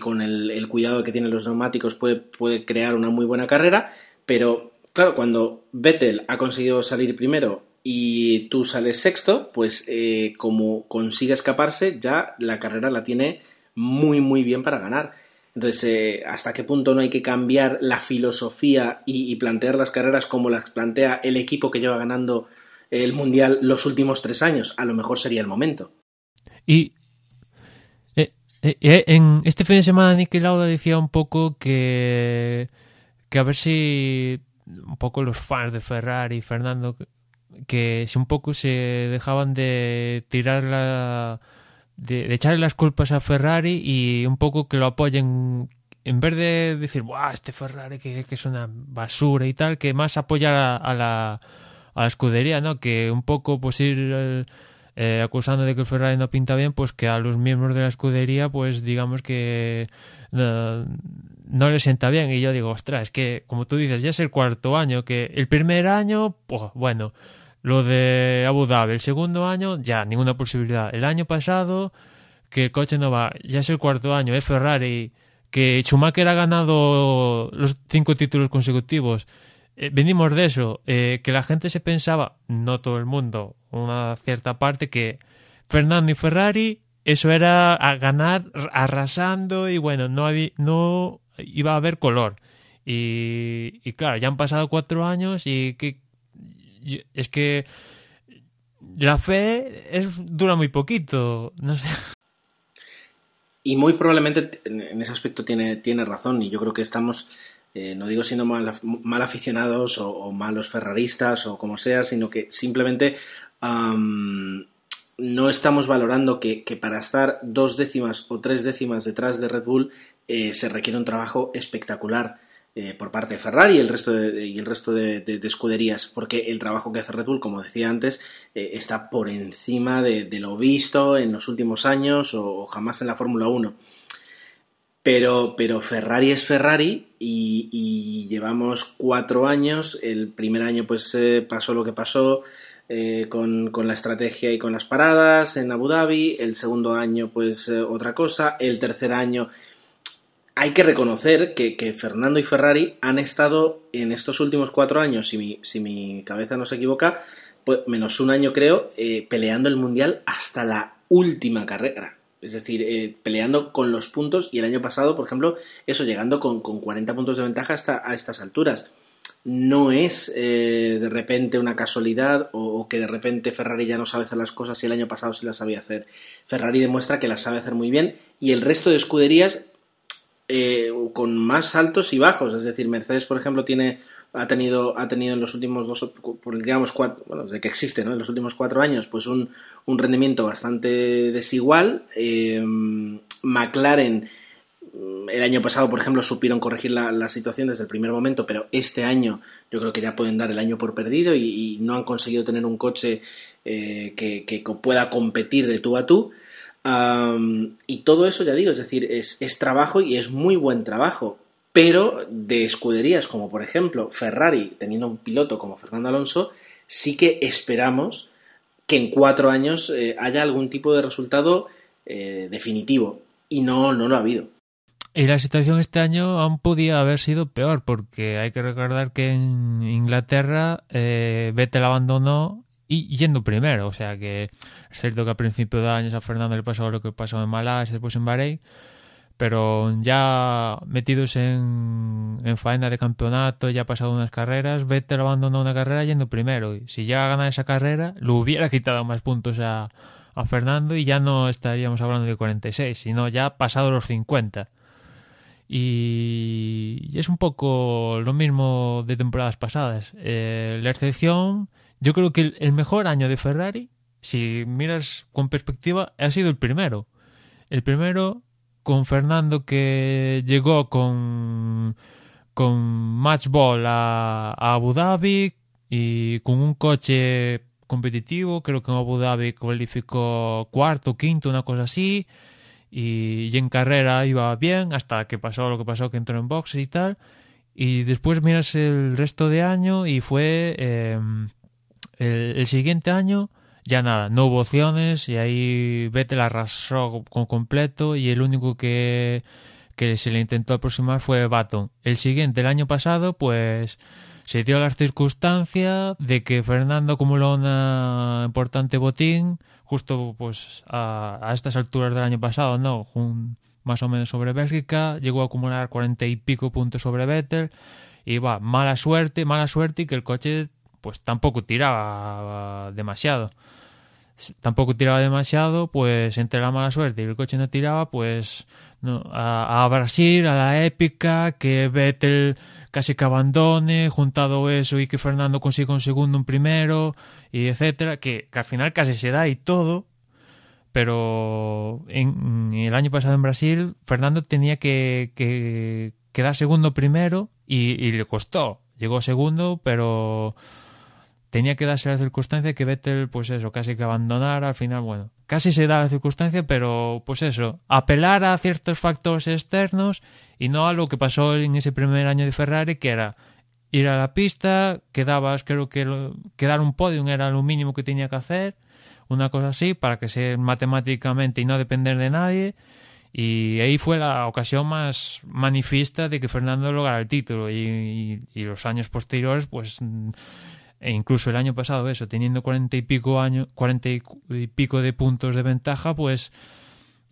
con el, el, cuidado que tienen los neumáticos puede, puede crear una muy buena carrera, pero claro, cuando Vettel ha conseguido salir primero y tú sales sexto, pues como consigue escaparse, ya la carrera la tiene muy, muy bien para ganar. Entonces, eh, ¿hasta qué punto no hay que cambiar la filosofía y, plantear las carreras como las plantea el equipo que lleva ganando el Mundial los últimos tres años? A lo mejor sería el momento. Y eh, eh, en este fin de semana Niki Lauda decía un poco que, que a ver si un poco los fans de Ferrari Fernando que si un poco se dejaban de tirar la de, echarle las culpas a Ferrari y un poco que lo apoyen en vez de decir, Buah, este Ferrari que, es una basura y tal, que más apoyar a, la, a la escudería, ¿no? Que un poco pues ir eh, eh, acusando de que el Ferrari no pinta bien, pues que a los miembros de la escudería, pues digamos que no, no les sienta bien. Y yo digo, ostras, es que como tú dices, ya es el cuarto año, que el primer año, pues bueno, lo de Abu Dhabi, el segundo año, ya, ninguna posibilidad. El año pasado, que el coche no va, ya es el cuarto año, es Ferrari, que Schumacher ha ganado los cinco títulos consecutivos. Eh, venimos de eso, eh, que la gente se pensaba, no todo el mundo, una cierta parte, que Fernando y Ferrari, eso era a ganar arrasando y bueno, no, había, no iba a haber color. Y, claro, ya han pasado cuatro años y que es que la fe es, dura muy poquito, no sé. Y muy probablemente en ese aspecto tiene, tiene razón y yo creo que estamos eh, no digo siendo mal aficionados o, malos ferraristas o como sea, sino que simplemente no estamos valorando que, para estar dos décimas o tres décimas detrás de Red Bull eh, se requiere un trabajo espectacular. Eh, por parte de Ferrari y el resto de, y el resto de, escuderías, porque el trabajo que hace Red Bull, como decía antes, está por encima de, lo visto en los últimos años o jamás en la Fórmula 1. Pero, pero Ferrari es Ferrari y, llevamos cuatro años. El primer año pues eh, pasó lo que pasó eh, con, la estrategia y con las paradas en Abu Dhabi. El segundo año pues eh, otra cosa. El tercer año hay que reconocer que, Fernando y Ferrari han estado en estos últimos cuatro años, si mi, si mi cabeza no se equivoca, pues, menos un año creo, peleando el Mundial hasta la última carrera. Es decir, eh, peleando con los puntos y el año pasado, por ejemplo, eso llegando con, con 40 puntos de ventaja hasta a estas alturas. No es eh, de repente una casualidad o, que de repente Ferrari ya no sabe hacer las cosas y el año pasado sí las sabía hacer. Ferrari demuestra que las sabe hacer muy bien y el resto de escuderías eh, con más altos y bajos. Es decir, Mercedes, por ejemplo, tiene ha tenido, ha tenido en los últimos dos, digamos, cuatro, bueno, desde que existe, ¿no? En los últimos cuatro años, pues un, rendimiento bastante desigual. Eh, McLaren, el año pasado, por ejemplo, supieron corregir la, situación desde el primer momento, pero este año yo creo que ya pueden dar el año por perdido y, no han conseguido tener un coche eh, que, pueda competir de tú a tú. y todo eso, ya digo, es decir, es, es trabajo y es muy buen trabajo pero de escuderías como por ejemplo Ferrari, teniendo un piloto como Fernando Alonso, sí que esperamos que en cuatro años eh, haya algún tipo de resultado eh, definitivo. Y no, no lo ha habido. Y la situación este año aún podía haber sido peor, porque hay que recordar que en Inglaterra eh, Vettel abandonó y yendo primero. O sea que es cierto que a principio de años a Fernando le pasó lo que pasó en Malasia, después en Bahrein pero ya metidos en, en faena de campeonato, ya ha pasado unas carreras, Vettel abandonó una carrera yendo primero. Y si ya gana esa carrera, lo hubiera quitado más puntos a, a Fernando y ya no estaríamos hablando de 46, sino ya pasado los 50. Y, es un poco lo mismo de temporadas pasadas. Eh, la excepción, yo creo que el mejor año de Ferrari, si miras con perspectiva, ha sido el primero. El primero con Fernando que llegó con, con Matchball a, a Abu Dhabi y con un coche competitivo, creo que en Abu Dhabi cualificó cuarto, quinto, una cosa así, y, en carrera iba bien hasta que pasó lo que pasó, que entró en boxes y tal, y después miras el resto de año y fue eh, el, siguiente año ya nada, no hubo opciones y ahí Vettel arrasó con completo y el único que, que se le intentó aproximar fue Baton. El siguiente, el año pasado, pues se dio la circunstancia de que Fernando acumuló una importante botín justo pues a, estas alturas del año pasado, ¿no? más o menos sobre Bélgica, llegó a acumular cuarenta y pico puntos sobre Vettel y va, mala suerte, mala suerte y que el coche pues tampoco tiraba demasiado. Tampoco tiraba demasiado, pues entre la mala suerte y el coche no tiraba, pues a, Brasil, a la épica, que Vettel casi que abandone, juntado eso y que Fernando consiga un segundo, un primero, y etcétera, que, al final casi se da y todo, pero en, el año pasado en Brasil Fernando tenía que, que quedar segundo primero y le costó. Llegó segundo, pero tenía que darse la circunstancia que Vettel, pues eso, casi que abandonara, al final, bueno, casi se da la circunstancia, pero pues eso, apelar a ciertos factores externos y no a lo que pasó en ese primer año de Ferrari, que era ir a la pista, quedabas, creo que quedar un podium era lo mínimo que tenía que hacer, una cosa así, para que sea matemáticamente y no depender de nadie. Y ahí fue la ocasión más manifiesta de que Fernando lograra el título. Y, los años posteriores, pues, e incluso el año pasado, eso, teniendo cuarenta y pico años, cuarenta y pico de puntos de ventaja, pues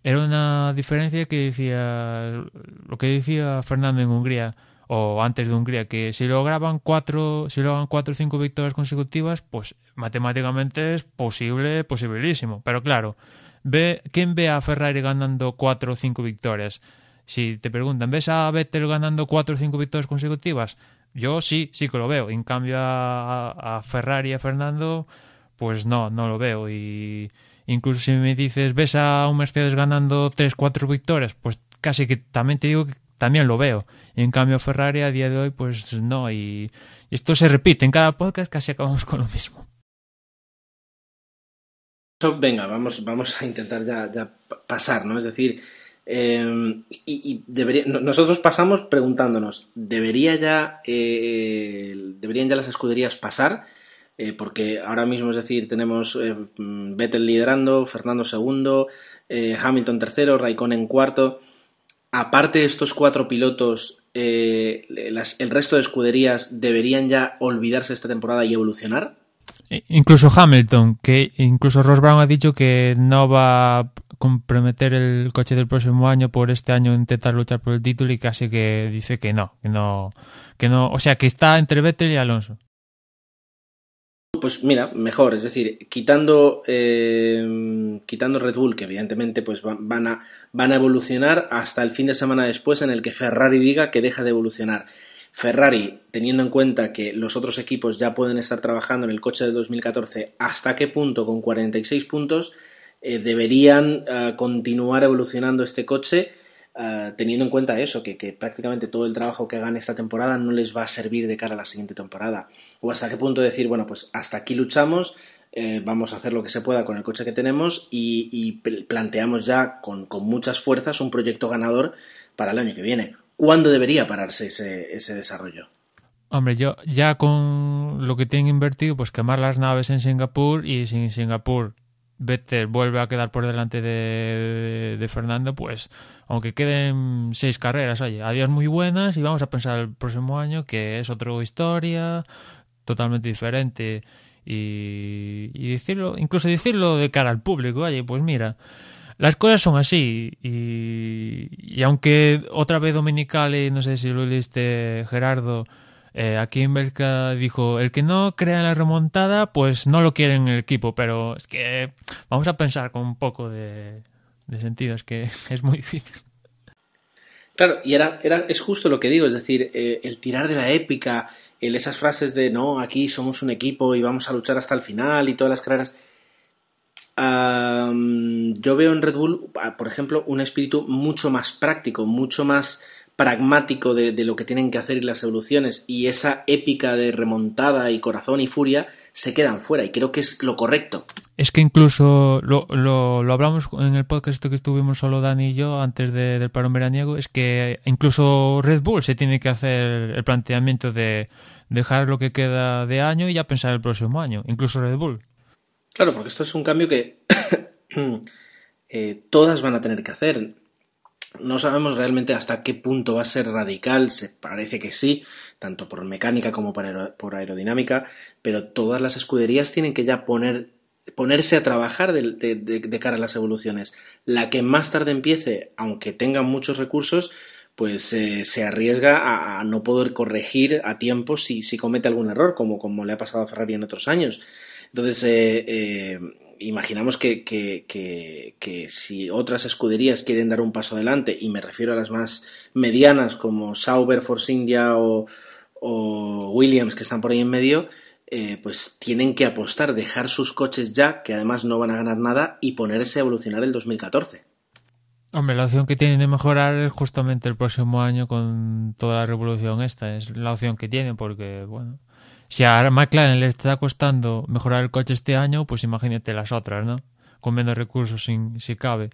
era una diferencia que decía lo que decía Fernando en Hungría o antes de Hungría, que si lograban cuatro, si logran cuatro o cinco victorias consecutivas, pues matemáticamente es posible, posibilísimo. Pero claro, ve, ¿quién ve a Ferrari ganando cuatro o cinco victorias? Si te preguntan, ¿ves a Vettel ganando cuatro o cinco victorias consecutivas? Yo sí, sí que lo veo. En cambio a, a Ferrari a Fernando, pues no, no lo veo. Y incluso si me dices, ¿ves a un Mercedes ganando tres, cuatro victorias? Pues casi que también te digo que también lo veo. En cambio, Ferrari a día de hoy, pues no. Y, esto se repite en cada podcast, casi acabamos con lo mismo. Venga, vamos, vamos a intentar ya, ya pasar, ¿no? Es decir, em, y, nosotros pasamos preguntándonos, ¿debería ya, eh, ¿deberían ya las escuderías pasar? Eh, porque ahora mismo, es decir, tenemos eh, Vettel liderando, Fernando segundo, Hamilton tercero, Raikkonen cuarto aparte de estos cuatro pilotos, el resto de escuderías deberían ya olvidarse esta temporada y evolucionar? Incluso Hamilton, que incluso Ross Brown ha dicho que no va comprometer el coche del próximo año por este año intentar luchar por el título y casi que dice que no, que no, que no, o sea que está entre Vettel y Alonso. Pues mira, mejor, es decir, quitando, eh, quitando Red Bull, que evidentemente pues van a, van a evolucionar hasta el fin de semana después en el que Ferrari diga que deja de evolucionar. Ferrari, teniendo en cuenta que los otros equipos ya pueden estar trabajando en el coche del 2014, ¿hasta qué punto con 46 puntos eh, deberían eh, continuar evolucionando este coche? Ah, teniendo en cuenta eso, que, prácticamente todo el trabajo que hagan esta temporada no les va a servir de cara a la siguiente temporada. O hasta qué punto decir, bueno, pues hasta aquí luchamos, eh, vamos a hacer lo que se pueda con el coche que tenemos y, planteamos ya con, muchas fuerzas un proyecto ganador para el año que viene. ¿Cuándo debería pararse ese, ese desarrollo? Hombre, yo ya con lo que tienen invertido, pues quemar las naves en Singapur y sin Singapur Vettel vuelve a quedar por delante de, Fernando, pues aunque queden seis carreras, oye, adiós muy buenas y vamos a pensar el próximo año que es otra historia totalmente diferente. Y, decirlo, incluso decirlo de cara al público, oye, pues mira, las cosas son así. Y, y aunque otra vez Dominicali, no sé si lo leíste Gerardo, eh, aquí en Belka dijo, el que no crea la remontada, pues no lo quiere en el equipo, pero es que vamos a pensar con un poco de, sentido, es que *laughs* es muy difícil. Claro, y era, era, es justo lo que digo, es decir, eh, el tirar de la épica, el, esas frases de no, aquí somos un equipo y vamos a luchar hasta el final y todas las carreras. yo veo en Red Bull, por ejemplo, un espíritu mucho más práctico, mucho más pragmático de, lo que tienen que hacer y las evoluciones y esa épica de remontada y corazón y furia se quedan fuera y creo que es lo correcto. Es que incluso lo, lo, lo hablamos en el podcast que estuvimos solo Dani y yo antes del parón veraniego, es que incluso Red Bull se tiene que hacer el planteamiento de dejar lo que queda de año y ya pensar el próximo año, incluso Red Bull. Claro, porque esto es un cambio que *coughs* eh, todas van a tener que hacer no sabemos realmente hasta qué punto va a ser radical, se parece que sí, tanto por mecánica como por aerodinámica, pero todas las escuderías tienen que ya poner, ponerse a trabajar de, cara a las evoluciones. La que más tarde empiece, aunque tenga muchos recursos, pues eh, se arriesga a, no poder corregir a tiempo si, si comete algún error, como, como le ha pasado a Ferrari en otros años. Entonces, eh, eh, imaginamos que, que, si otras escuderías quieren dar un paso adelante, y me refiero a las más medianas como Sauber, Force India o, Williams que están por ahí en medio, eh, pues tienen que apostar, dejar sus coches ya, que además no van a ganar nada, y ponerse a evolucionar el 2014. Hombre, la opción que tienen de mejorar es justamente el próximo año con toda la revolución esta. Es la opción que tienen porque, bueno, si a McLaren le está costando mejorar el coche este año, pues imagínate las otras, ¿no? Con menos recursos si cabe.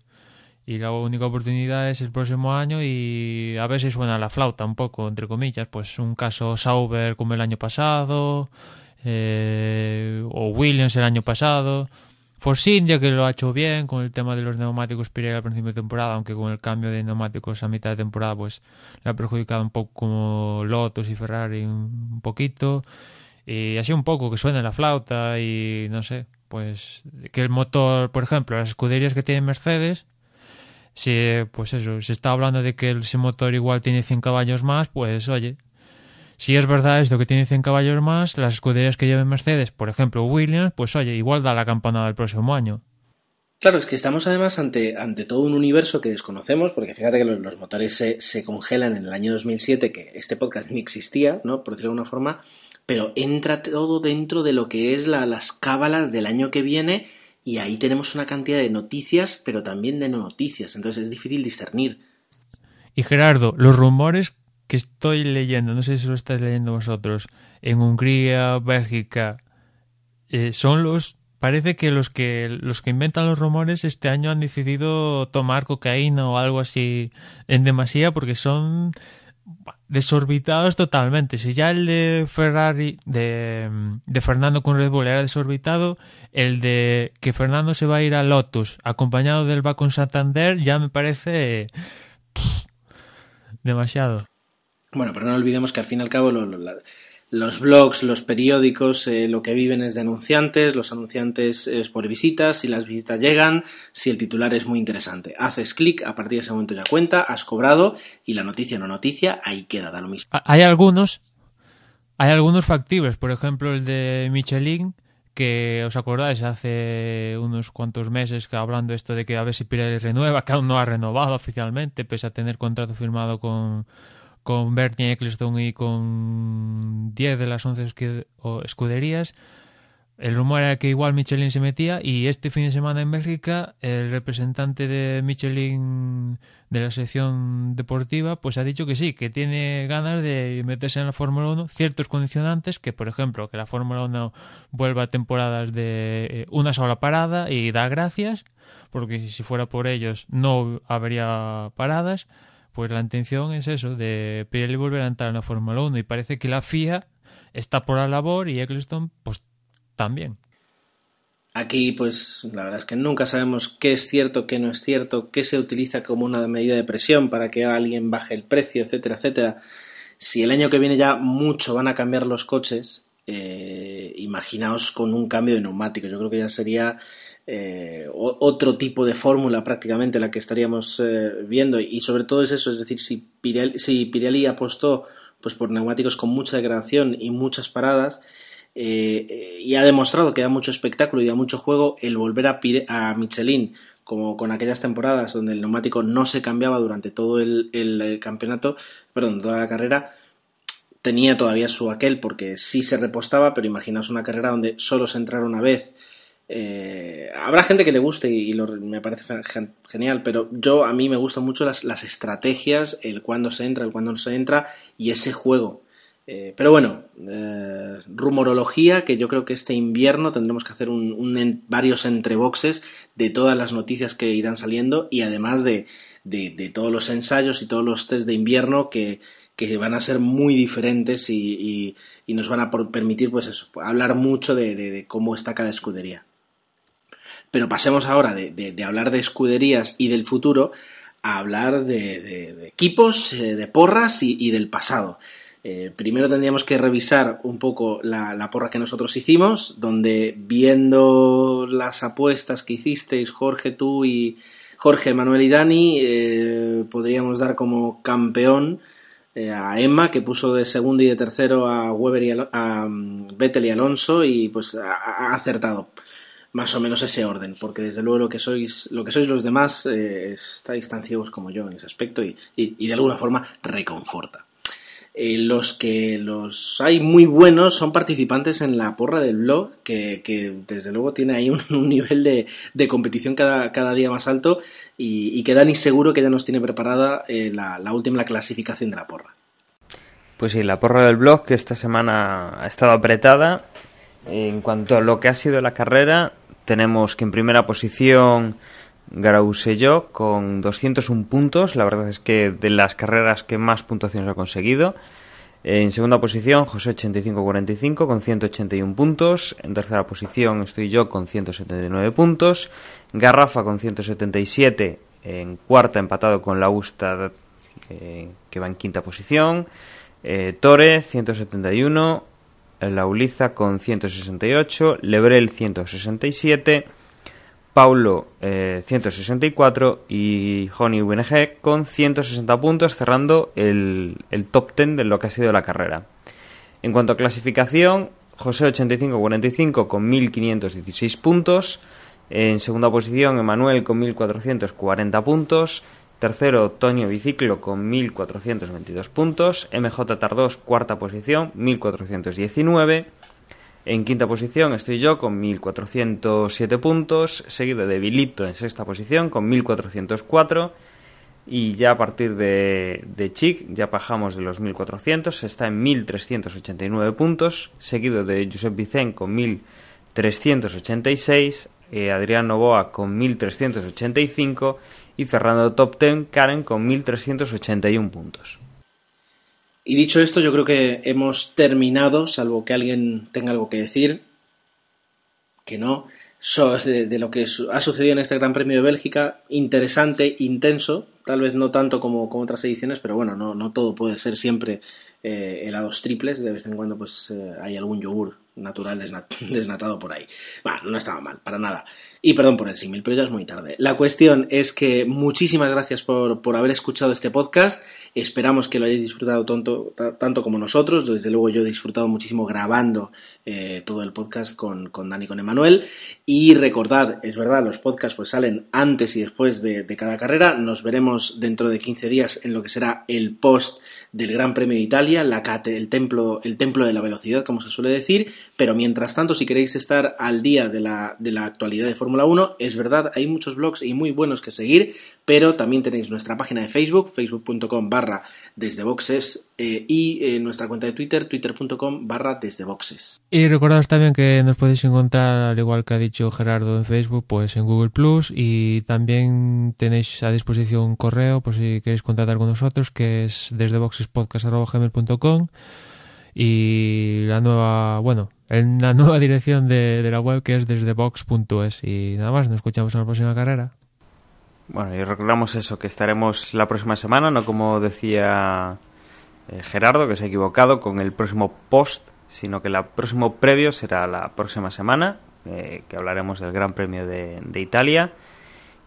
Y la única oportunidad es el próximo año y a ver si suena la flauta un poco, entre comillas. Pues un caso Sauber como el año pasado, eh, o Williams el año pasado. Force India que lo ha hecho bien con el tema de los neumáticos Pirelli al principio de temporada, aunque con el cambio de neumáticos a mitad de temporada pues le ha perjudicado un poco como Lotus y Ferrari un poquito. Y así un poco que suene la flauta y no sé, pues que el motor, por ejemplo, las escuderías que tiene Mercedes, si pues eso, se está hablando de que ese motor igual tiene 100 caballos más, pues oye, si es verdad esto que tiene 100 caballos más, las escuderías que lleven Mercedes, por ejemplo Williams, pues oye, igual da la campanada del próximo año. Claro, es que estamos además ante, ante todo un universo que desconocemos, porque fíjate que los, motores se, se, congelan en el año 2007, que este podcast ni existía, ¿no? Por decirlo de alguna forma, pero entra todo dentro de lo que es la, las cábalas del año que viene, y ahí tenemos una cantidad de noticias, pero también de no noticias, entonces es difícil discernir. Y Gerardo, los rumores que estoy leyendo, no sé si lo estáis leyendo vosotros, en Hungría, Bélgica, eh, son los parece que los que los que inventan los rumores este año han decidido tomar cocaína o algo así en demasía porque son desorbitados totalmente. Si ya el de Ferrari, de, de, Fernando con Red Bull era desorbitado, el de que Fernando se va a ir a Lotus acompañado del va con Santander ya me parece demasiado. Bueno, pero no olvidemos que al fin y al cabo los blogs, los periódicos, eh, lo que viven es de anunciantes, los anunciantes es por visitas, si las visitas llegan, si el titular es muy interesante. Haces clic, a partir de ese momento ya cuenta, has cobrado y la noticia no noticia, ahí queda, da lo mismo. Hay algunos, hay algunos factibles, por ejemplo el de Michelin, que os acordáis hace unos cuantos meses que hablando esto de que a ver si Pirelli renueva, que aún no ha renovado oficialmente, pese a tener contrato firmado con con Bernie Ecclestone y con 10 de las 11 escuderías. El rumor era que igual Michelin se metía y este fin de semana en Bélgica el representante de Michelin de la sección deportiva pues ha dicho que sí, que tiene ganas de meterse en la Fórmula 1 ciertos condicionantes que por ejemplo que la Fórmula 1 vuelva a temporadas de eh, una sola parada y da gracias porque si fuera por ellos no habría paradas pues la intención es eso, de Pirelli volver a entrar en la Fórmula 1 y parece que la FIA está por la labor y Eccleston pues también. Aquí, pues la verdad es que nunca sabemos qué es cierto, qué no es cierto, qué se utiliza como una medida de presión para que alguien baje el precio, etcétera, etcétera. Si el año que viene ya mucho van a cambiar los coches, eh, imaginaos con un cambio de neumático. Yo creo que ya sería eh, otro tipo de fórmula prácticamente la que estaríamos eh, viendo. Y sobre todo es eso, es decir, si Pirelli, apostó pues por neumáticos con mucha degradación y muchas paradas eh, y ha demostrado que da mucho espectáculo y da mucho juego el volver a, a Michelin como con aquellas temporadas donde el neumático no se cambiaba durante todo el, el campeonato, perdón, toda la carrera, tenía todavía su aquel porque sí se repostaba, pero imaginaos una carrera donde solo se entrara una vez eh, habrá gente que le guste y, me parece genial, pero yo a mí me gustan mucho las, estrategias, el cuándo se entra, el cuándo no se entra y ese juego. Eh, pero bueno, eh, rumorología, que yo creo que este invierno tendremos que hacer un, varios entreboxes de todas las noticias que irán saliendo y además de, todos los ensayos y todos los test de invierno que, van a ser muy diferentes y, nos van a permitir, pues eso, hablar mucho de cómo está cada escudería. Pero pasemos ahora de, hablar de escuderías y del futuro a hablar de, equipos, eh, de porras y, del pasado. Eh, primero tendríamos que revisar un poco la, porra que nosotros hicimos, donde viendo las apuestas que hicisteis, Jorge, tú y Jorge, Manuel y Dani, eh, podríamos dar como campeón a Emma, que puso de segundo y de tercero a Weber y a, mm, Vettel y Alonso, y pues ha acertado más o menos ese orden, porque desde luego lo que sois, lo que sois los demás eh, estáis tan ciegos como yo en ese aspecto y, de alguna forma reconforta. Eh, los que los hay muy buenos son participantes en la porra del blog, que, desde luego tiene ahí *laughs* un, nivel de, competición cada, cada, día más alto y, que Dani seguro que ya nos tiene preparada eh, la, la última clasificación de la porra. Pues sí, la porra del blog que esta semana ha estado apretada. En cuanto a lo que ha sido la carrera, tenemos que en primera posición yo con 201 puntos. La verdad es que de las carreras que más puntuaciones ha conseguido. En segunda posición, José 85-45 con 181 puntos. En tercera posición estoy yo con 179 puntos. Garrafa con 177. En cuarta empatado con la Usta eh, que va en quinta posición. Eh, Tore 171, Lauliza con 168, Lebrel 167, Paulo 164 eh, y Joni UNG con 160 puntos cerrando el, el, top 10 de lo que ha sido la carrera. En cuanto a clasificación, José 85-45 con 1516 puntos, en segunda posición Emanuel con 1440 puntos, Tercero, Tonio Biciclo con 1.422 puntos. MJ Tardós, cuarta posición, 1.419. En quinta posición estoy yo con 1.407 puntos, seguido de Vilito en sexta posición con 1.404. Y ya a partir de, de Chic ya bajamos de los 1.400, está en 1.389 puntos, seguido de Josep Vicen con 1.386, eh, Adrián Novoa con 1.385 y cerrando top 10 Karen con 1.381 puntos. Y dicho esto, yo creo que hemos terminado, salvo que alguien tenga algo que decir, que no, de, lo que ha sucedido en este Gran Premio de Bélgica, interesante, intenso, tal vez no tanto como, como otras ediciones, pero bueno, no, no todo puede ser siempre eh, helados triples, de vez en cuando pues eh, hay algún yogur natural *laughs* desnatado por ahí. Bueno, no estaba mal, para nada. Y perdón por el símil, pero ya es muy tarde. La cuestión es que muchísimas gracias por, por haber escuchado este podcast. Esperamos que lo hayáis disfrutado tanto, tanto como nosotros. Desde luego yo he disfrutado muchísimo grabando eh, todo el podcast con, con Dani y con Emanuel. Y recordad, es verdad, los podcasts pues salen antes y después de, de cada carrera. Nos veremos dentro de 15 días en lo que será el post del Gran Premio de Italia, la el templo, el templo de la velocidad, como se suele decir, pero mientras tanto, si queréis estar al día de la, de la actualidad de Fórmula 1, es verdad, hay muchos blogs y muy buenos que seguir, pero también tenéis nuestra página de Facebook, facebook.com barra desde boxes, eh, y eh, nuestra cuenta de Twitter, twitter.com barra desde boxes. Y recordaros también que nos podéis encontrar, al igual que ha dicho Gerardo en Facebook, pues en Google Plus, y también tenéis a disposición un correo, pues si queréis contactar con nosotros, que es desde boxespodcast.gmail.com y la nueva, bueno, en la *laughs* nueva dirección de, la web que es desde box.es. Y nada más, nos escuchamos en la próxima carrera. Bueno, y recordamos eso, que estaremos la próxima semana, no como decía eh, Gerardo, que se ha equivocado con el próximo post, sino que el próximo previo será la próxima semana, eh, que hablaremos del Gran Premio de, de Italia.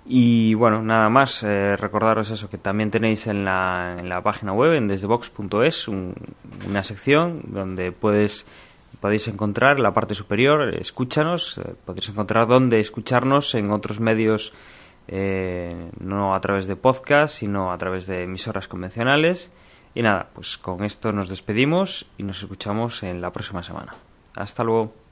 Y bueno, nada más, eh, recordaros eso, que también tenéis en la, en la página web, en desdebox.es, una sección donde puedes, podéis encontrar la parte superior, escúchanos, eh, podéis encontrar dónde escucharnos en otros medios, eh, no a través de podcast, sino a través de emisoras convencionales. Y nada, pues con esto nos despedimos y nos escuchamos en la próxima semana. Hasta luego.